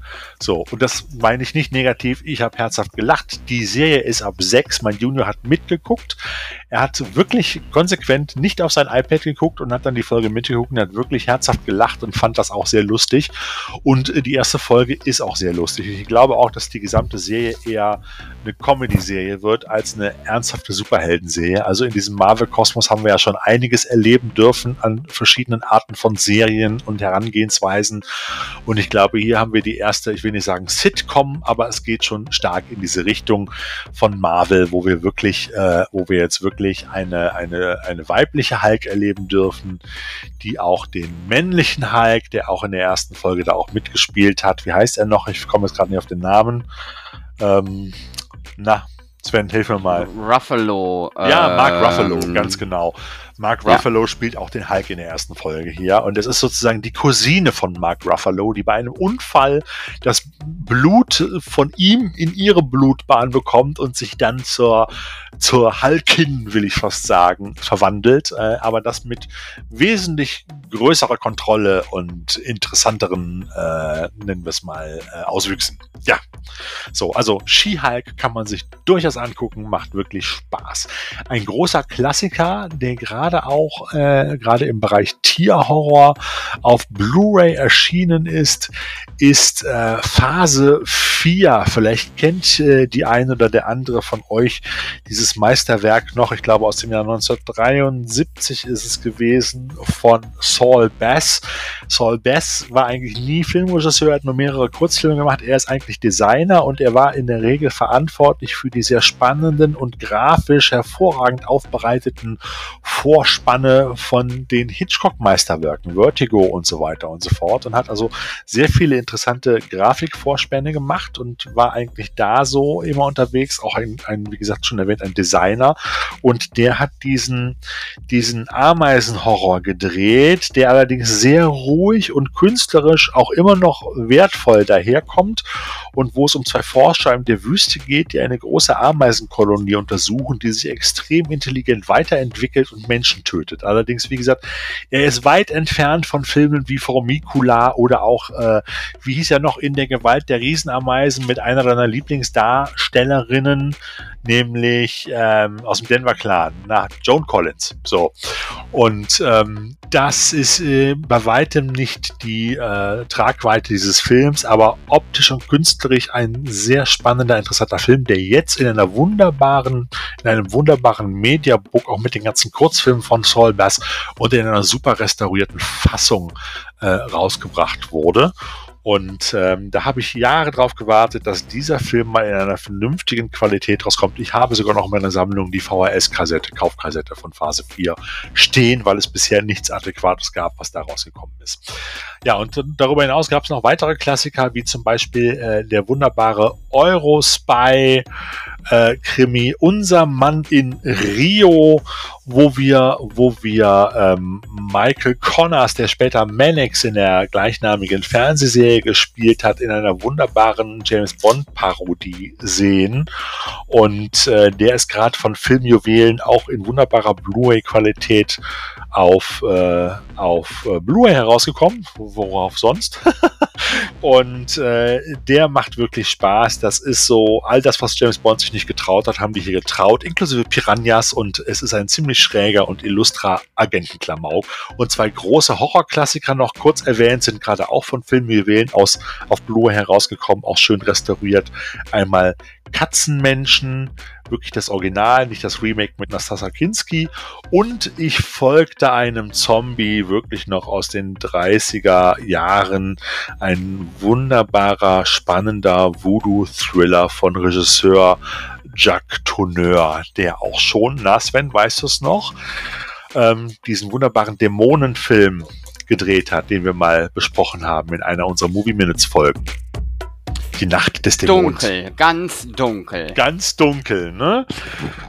So, und das meine ich nicht negativ. Ich habe herzhaft gelacht. Die Serie ist ab sechs. Mein Junior hat mitgeguckt. Er hat wirklich konsequent nicht auf sein iPad geguckt und hat dann die Folge mitgeguckt und hat wirklich herzhaft gelacht und fand das auch sehr lustig. Und äh, die erste Folge ist auch sehr lustig. Ich glaube auch, dass die gesamte Serie eher eine Comedy-Serie wird als eine ernsthafte Superhelden-Serie. Also in diesem Marvel-Kosmos haben wir ja schon einiges erleben dürfen an verschiedenen Arten von Serien und Herangehensweisen. Und ich glaube, hier haben wir die erste, ich will nicht sagen Sitcom, aber es geht schon stark in diese Richtung von Marvel, wo wir wirklich, äh, wo wir jetzt wirklich eine, eine, eine weibliche Hulk erleben dürfen, die auch den männlichen Hulk, der auch in der ersten Folge da auch mitgespielt hat. Wie heißt er noch? Ich komme jetzt gerade nicht auf den Namen. Ähm, na, Sven, hilf mir mal. Ruffalo. Ja, Mark Ruffalo, ähm, ganz genau. Mark Ja. Ruffalo spielt auch den Hulk in der ersten Folge hier. Und es ist sozusagen die Cousine von Mark Ruffalo, die bei einem Unfall das Blut von ihm in ihre Blutbahn bekommt und sich dann zur, zur Hulkin, will ich fast sagen, verwandelt. Äh, aber das mit wesentlich größerer Kontrolle und interessanteren, äh, nennen wir es mal, äh, Auswüchsen. Ja. So, also She-Hulk kann man sich durchaus angucken, macht wirklich Spaß. Ein großer Klassiker, der gerade auch äh, gerade im Bereich Tierhorror auf Blu-ray erschienen ist, ist äh, Phase 4. Vielleicht kennt äh, die eine oder der andere von euch dieses Meisterwerk noch, ich glaube aus dem Jahr 1973 ist es gewesen, von Saul Bass. Saul Bass war eigentlich nie Filmregisseur, hat nur mehrere Kurzfilme gemacht. Er ist eigentlich Designer und er war in der Regel verantwortlich für die sehr spannenden und grafisch hervorragend aufbereiteten Vorspanne von den Hitchcock-Meisterwerken, Vertigo und so weiter und so fort und hat also sehr viele interessante Grafikvorspänne gemacht und war eigentlich da so immer unterwegs, auch ein, ein wie gesagt schon erwähnt, ein Designer. Und der hat diesen, diesen Ameisenhorror gedreht, der allerdings sehr ruhig und künstlerisch auch immer noch wertvoll daherkommt und wo es um zwei Forscher in der Wüste geht, die eine große Ameisenkolonie untersuchen, die sich extrem intelligent weiterentwickelt und Menschen tötet. Allerdings, wie gesagt, er ist weit entfernt von Filmen wie Formicula oder auch, äh, wie hieß er noch, in der Gewalt der Riesenameisen mit einer deiner Lieblingsdarstellerinnen, nämlich ähm, aus dem Denver Clan, na, Joan Collins. So. Und ähm, das ist äh, bei weitem nicht die äh, Tragweite dieses Films, aber optisch und künstlerisch ein sehr spannender, interessanter Film, der jetzt in einer wunderbaren, in einem wunderbaren Mediabook auch mit den ganzen Kurzfilmen von Saul Bass und in einer super restaurierten Fassung äh, rausgebracht wurde. Und ähm, da habe ich Jahre drauf gewartet, dass dieser Film mal in einer vernünftigen Qualität rauskommt. Ich habe sogar noch in meiner Sammlung die VHS-Kassette, Kaufkassette von Phase 4 stehen, weil es bisher nichts Adäquates gab, was da rausgekommen ist. Ja, und darüber hinaus gab es noch weitere Klassiker, wie zum Beispiel äh, der wunderbare Eurospy äh, Krimi Unser Mann in Rio, wo wir, wo wir ähm, Michael Connors, der später Mannix in der gleichnamigen Fernsehserie gespielt hat, in einer wunderbaren James Bond Parodie sehen. Und äh, der ist gerade von Filmjuwelen auch in wunderbarer Blu-ray-Qualität auf, äh, auf äh, Blu-ray herausgekommen, worauf sonst. Und äh, der macht wirklich Spaß. Das ist so, all das, was James Bond sich nicht getraut hat, haben die hier getraut, inklusive Piranhas. Und es ist ein ziemlich schräger und illustrer Agentenklamauk. Und zwei große Horrorklassiker noch kurz erwähnt, sind gerade auch von Filmjuwelen aus auf Blu-ray herausgekommen, auch schön restauriert. Einmal Katzenmenschen, wirklich das Original, nicht das Remake mit Nastasa Kinski. Und ich folgte einem Zombie wirklich noch aus den 30er Jahren. Ein wunderbarer, spannender Voodoo-Thriller von Regisseur Jacques Tourneur, der auch schon, na Sven, weißt du es noch, ähm, diesen wunderbaren Dämonenfilm gedreht hat, den wir mal besprochen haben in einer unserer Movie Minutes Folgen. Die Nacht des Dämons. Dunkel, ganz dunkel. Ganz dunkel, ne?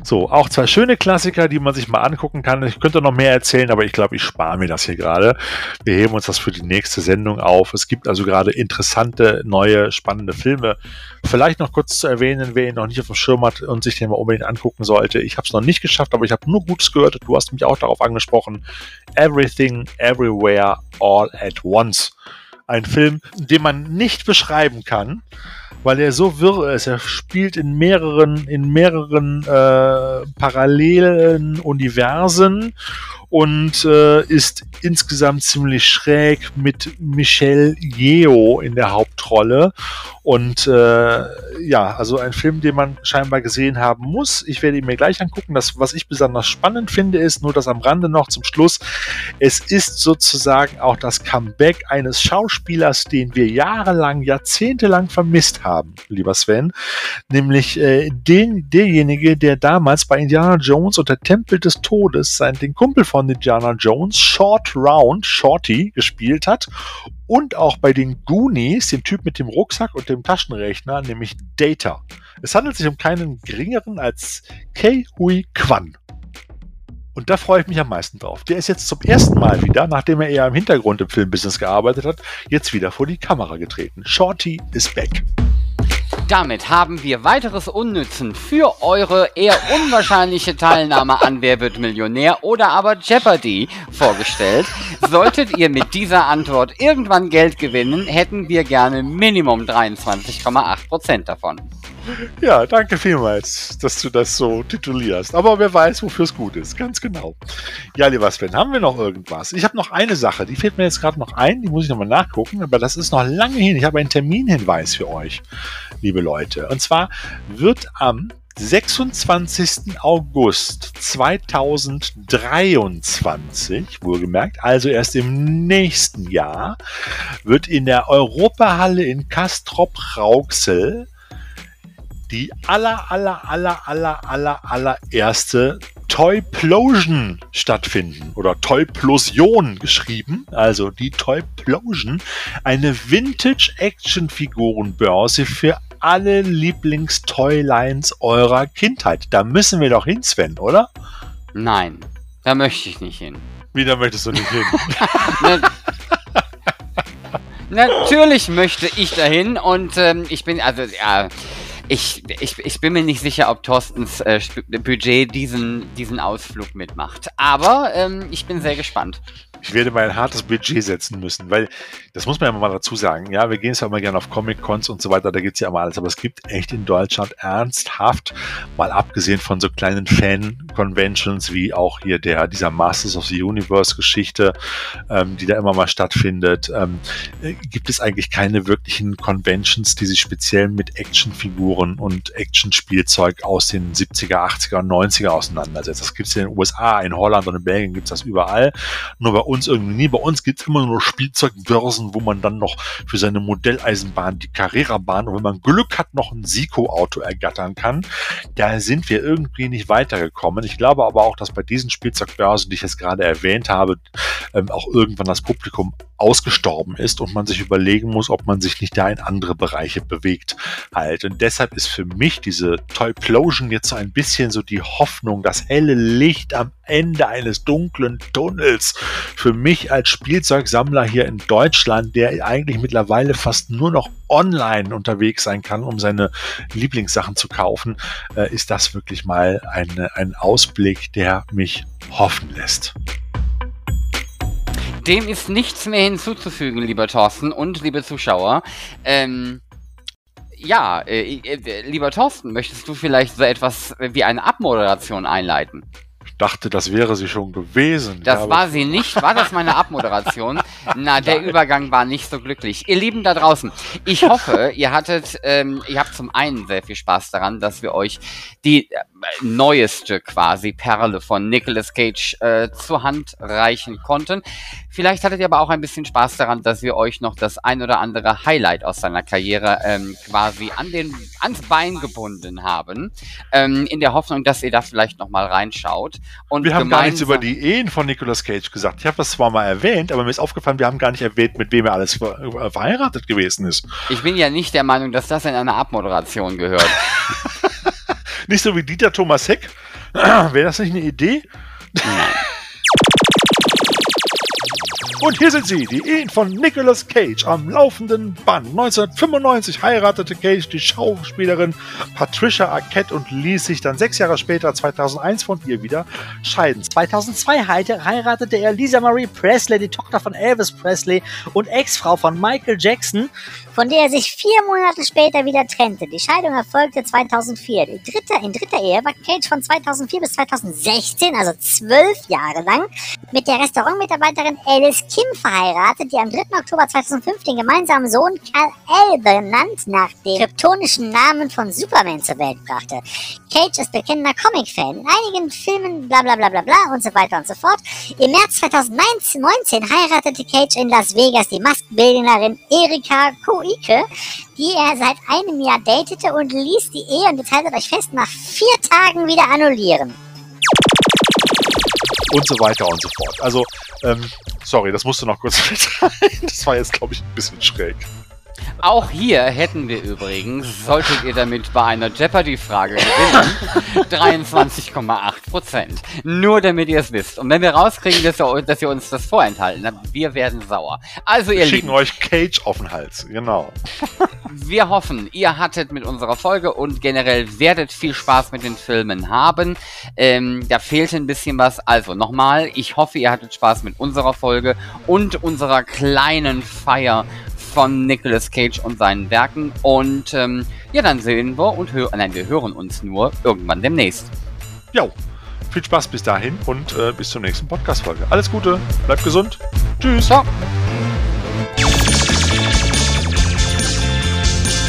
So, auch zwei schöne Klassiker, die man sich mal angucken kann. Ich könnte noch mehr erzählen, aber ich glaube, ich spare mir das hier gerade. Wir heben uns das für die nächste Sendung auf. Es gibt also gerade interessante, neue, spannende Filme. Vielleicht noch kurz zu erwähnen, wer ihn noch nicht auf dem Schirm hat und sich den mal unbedingt angucken sollte. Ich habe es noch nicht geschafft, aber ich habe nur Gutes gehört. Du hast mich auch darauf angesprochen. Everything, Everywhere, All at Once ein Film, den man nicht beschreiben kann, weil er so wirr ist. Er spielt in mehreren, in mehreren äh, parallelen Universen und äh, ist insgesamt ziemlich schräg mit Michelle Yeoh in der Hauptrolle. Und äh, ja, also ein Film, den man scheinbar gesehen haben muss. Ich werde ihn mir gleich angucken. Das, was ich besonders spannend finde, ist nur das am Rande noch zum Schluss. Es ist sozusagen auch das Comeback eines Schauspielers, den wir jahrelang, jahrzehntelang vermisst haben, lieber Sven. Nämlich äh, den, derjenige, der damals bei Indiana Jones und der Tempel des Todes sein, den Kumpel von Indiana Jones, Short Round, Shorty, gespielt hat und auch bei den Goonies, den Typ mit dem Rucksack und dem Taschenrechner, nämlich Data. Es handelt sich um keinen geringeren als Kei Hui Kwan. Und da freue ich mich am meisten drauf. Der ist jetzt zum ersten Mal wieder, nachdem er eher im Hintergrund im Filmbusiness gearbeitet hat, jetzt wieder vor die Kamera getreten. Shorty is back. Damit haben wir weiteres Unnützen für eure eher unwahrscheinliche Teilnahme an Wer wird Millionär oder aber Jeopardy vorgestellt. Solltet ihr mit dieser Antwort irgendwann Geld gewinnen, hätten wir gerne Minimum 23,8% davon. Ja, danke vielmals, dass du das so titulierst. Aber wer weiß, wofür es gut ist. Ganz genau. Ja, lieber Sven, haben wir noch irgendwas? Ich habe noch eine Sache, die fällt mir jetzt gerade noch ein, die muss ich nochmal nachgucken, aber das ist noch lange hin. Ich habe einen Terminhinweis für euch, liebe Leute. Und zwar wird am 26. August 2023, wohlgemerkt, also erst im nächsten Jahr, wird in der Europahalle in Kastrop-Rauxel die aller, aller, aller, aller, aller, allererste Toyplosion stattfinden oder Toyplosion geschrieben, also die Toyplosion, eine Vintage-Action-Figurenbörse für alle Lieblingstoylines eurer Kindheit. Da müssen wir doch hin, Sven, oder? Nein, da möchte ich nicht hin. Wie, da möchtest du nicht hin? Natürlich möchte ich dahin und ähm, ich bin, also, ja, ich, ich, ich bin mir nicht sicher, ob Thorstens äh, Budget diesen, diesen Ausflug mitmacht. Aber ähm, ich bin sehr gespannt. Ich werde mal ein hartes Budget setzen müssen, weil das muss man ja mal dazu sagen. Ja, wir gehen zwar immer gerne auf Comic-Cons und so weiter, da gibt es ja immer alles, aber es gibt echt in Deutschland ernsthaft, mal abgesehen von so kleinen Fan-Conventions wie auch hier der, dieser Masters of the Universe-Geschichte, ähm, die da immer mal stattfindet, ähm, äh, gibt es eigentlich keine wirklichen Conventions, die sich speziell mit Actionfiguren und Actionspielzeug aus den 70er, 80er und 90er auseinandersetzen. Das gibt es in den USA, in Holland und in Belgien gibt es das überall. Nur bei uns irgendwie nie. Bei uns gibt es immer nur Spielzeugbörsen, wo man dann noch für seine Modelleisenbahn, die Carrera-Bahn und wenn man Glück hat, noch ein Sico-Auto ergattern kann. Da sind wir irgendwie nicht weitergekommen. Ich glaube aber auch, dass bei diesen Spielzeugbörsen, die ich jetzt gerade erwähnt habe, ähm, auch irgendwann das Publikum ausgestorben ist und man sich überlegen muss, ob man sich nicht da in andere Bereiche bewegt halt. Und deshalb ist für mich diese Toyplosion jetzt so ein bisschen so die Hoffnung, das helle Licht am Ende eines dunklen Tunnels. Für mich als Spielzeugsammler hier in Deutschland, der eigentlich mittlerweile fast nur noch online unterwegs sein kann, um seine Lieblingssachen zu kaufen, äh, ist das wirklich mal eine, ein Ausblick, der mich hoffen lässt. Dem ist nichts mehr hinzuzufügen, lieber Thorsten und liebe Zuschauer. Ähm, ja, äh, äh, lieber Thorsten, möchtest du vielleicht so etwas wie eine Abmoderation einleiten? Ich dachte, das wäre sie schon gewesen. Das ja, war sie nicht. War das meine Abmoderation? Na, der Nein. Übergang war nicht so glücklich. Ihr Lieben da draußen, ich hoffe, ihr hattet, ähm, ihr habt zum einen sehr viel Spaß daran, dass wir euch die neueste quasi Perle von Nicolas Cage äh, zur Hand reichen konnten. Vielleicht hattet ihr aber auch ein bisschen Spaß daran, dass wir euch noch das ein oder andere Highlight aus seiner Karriere ähm, quasi an den, ans Bein gebunden haben, ähm, in der Hoffnung, dass ihr da vielleicht noch mal reinschaut. Und wir haben gar nichts über die Ehen von Nicolas Cage gesagt. Ich habe das zwar mal erwähnt, aber mir ist aufgefallen, wir haben gar nicht erwähnt, mit wem er alles ver verheiratet gewesen ist. Ich bin ja nicht der Meinung, dass das in eine Abmoderation gehört. nicht so wie Dieter Thomas Heck. Wäre das nicht eine Idee? Und hier sind sie, die Ehen von Nicolas Cage am laufenden Band. 1995 heiratete Cage die Schauspielerin Patricia Arquette und ließ sich dann sechs Jahre später, 2001, von ihr wieder scheiden. 2002 heiratete er Lisa Marie Presley, die Tochter von Elvis Presley und Ex-Frau von Michael Jackson von der er sich vier Monate später wieder trennte. Die Scheidung erfolgte 2004. Die dritte, in dritter Ehe war Cage von 2004 bis 2016, also zwölf Jahre lang, mit der Restaurantmitarbeiterin Alice Kim verheiratet, die am 3. Oktober 2005 den gemeinsamen Sohn Kal-El benannt nach dem kryptonischen Namen von Superman zur Welt brachte. Cage ist bekennender Comic-Fan. In einigen Filmen bla bla bla bla bla und so weiter und so fort. Im März 2019 heiratete Cage in Las Vegas die Maskenbildnerin Erika Kui Ulrike, die er seit einem Jahr datete und ließ die Ehe, und jetzt haltet euch fest, nach vier Tagen wieder annullieren. Und so weiter und so fort. Also, ähm, sorry, das musste noch kurz rein. Das war jetzt, glaube ich, ein bisschen schräg. Auch hier hätten wir übrigens, solltet ihr damit bei einer Jeopardy-Frage gewinnen, 23,8% Nur damit ihr es wisst. Und wenn wir rauskriegen, dass ihr, dass ihr uns das vorenthalten habt, wir werden sauer. Also ihr wir schicken Lieben, euch Cage auf den Hals, genau. wir hoffen, ihr hattet mit unserer Folge und generell werdet viel Spaß mit den Filmen haben. Ähm, da fehlte ein bisschen was. Also nochmal, ich hoffe, ihr hattet Spaß mit unserer Folge und unserer kleinen Feier von Nicolas Cage und seinen Werken. Und ähm, ja, dann sehen wir und hören, nein, wir hören uns nur irgendwann demnächst. Jo, viel Spaß bis dahin und äh, bis zur nächsten Podcast-Folge. Alles Gute, bleibt gesund. Tschüss. Ciao.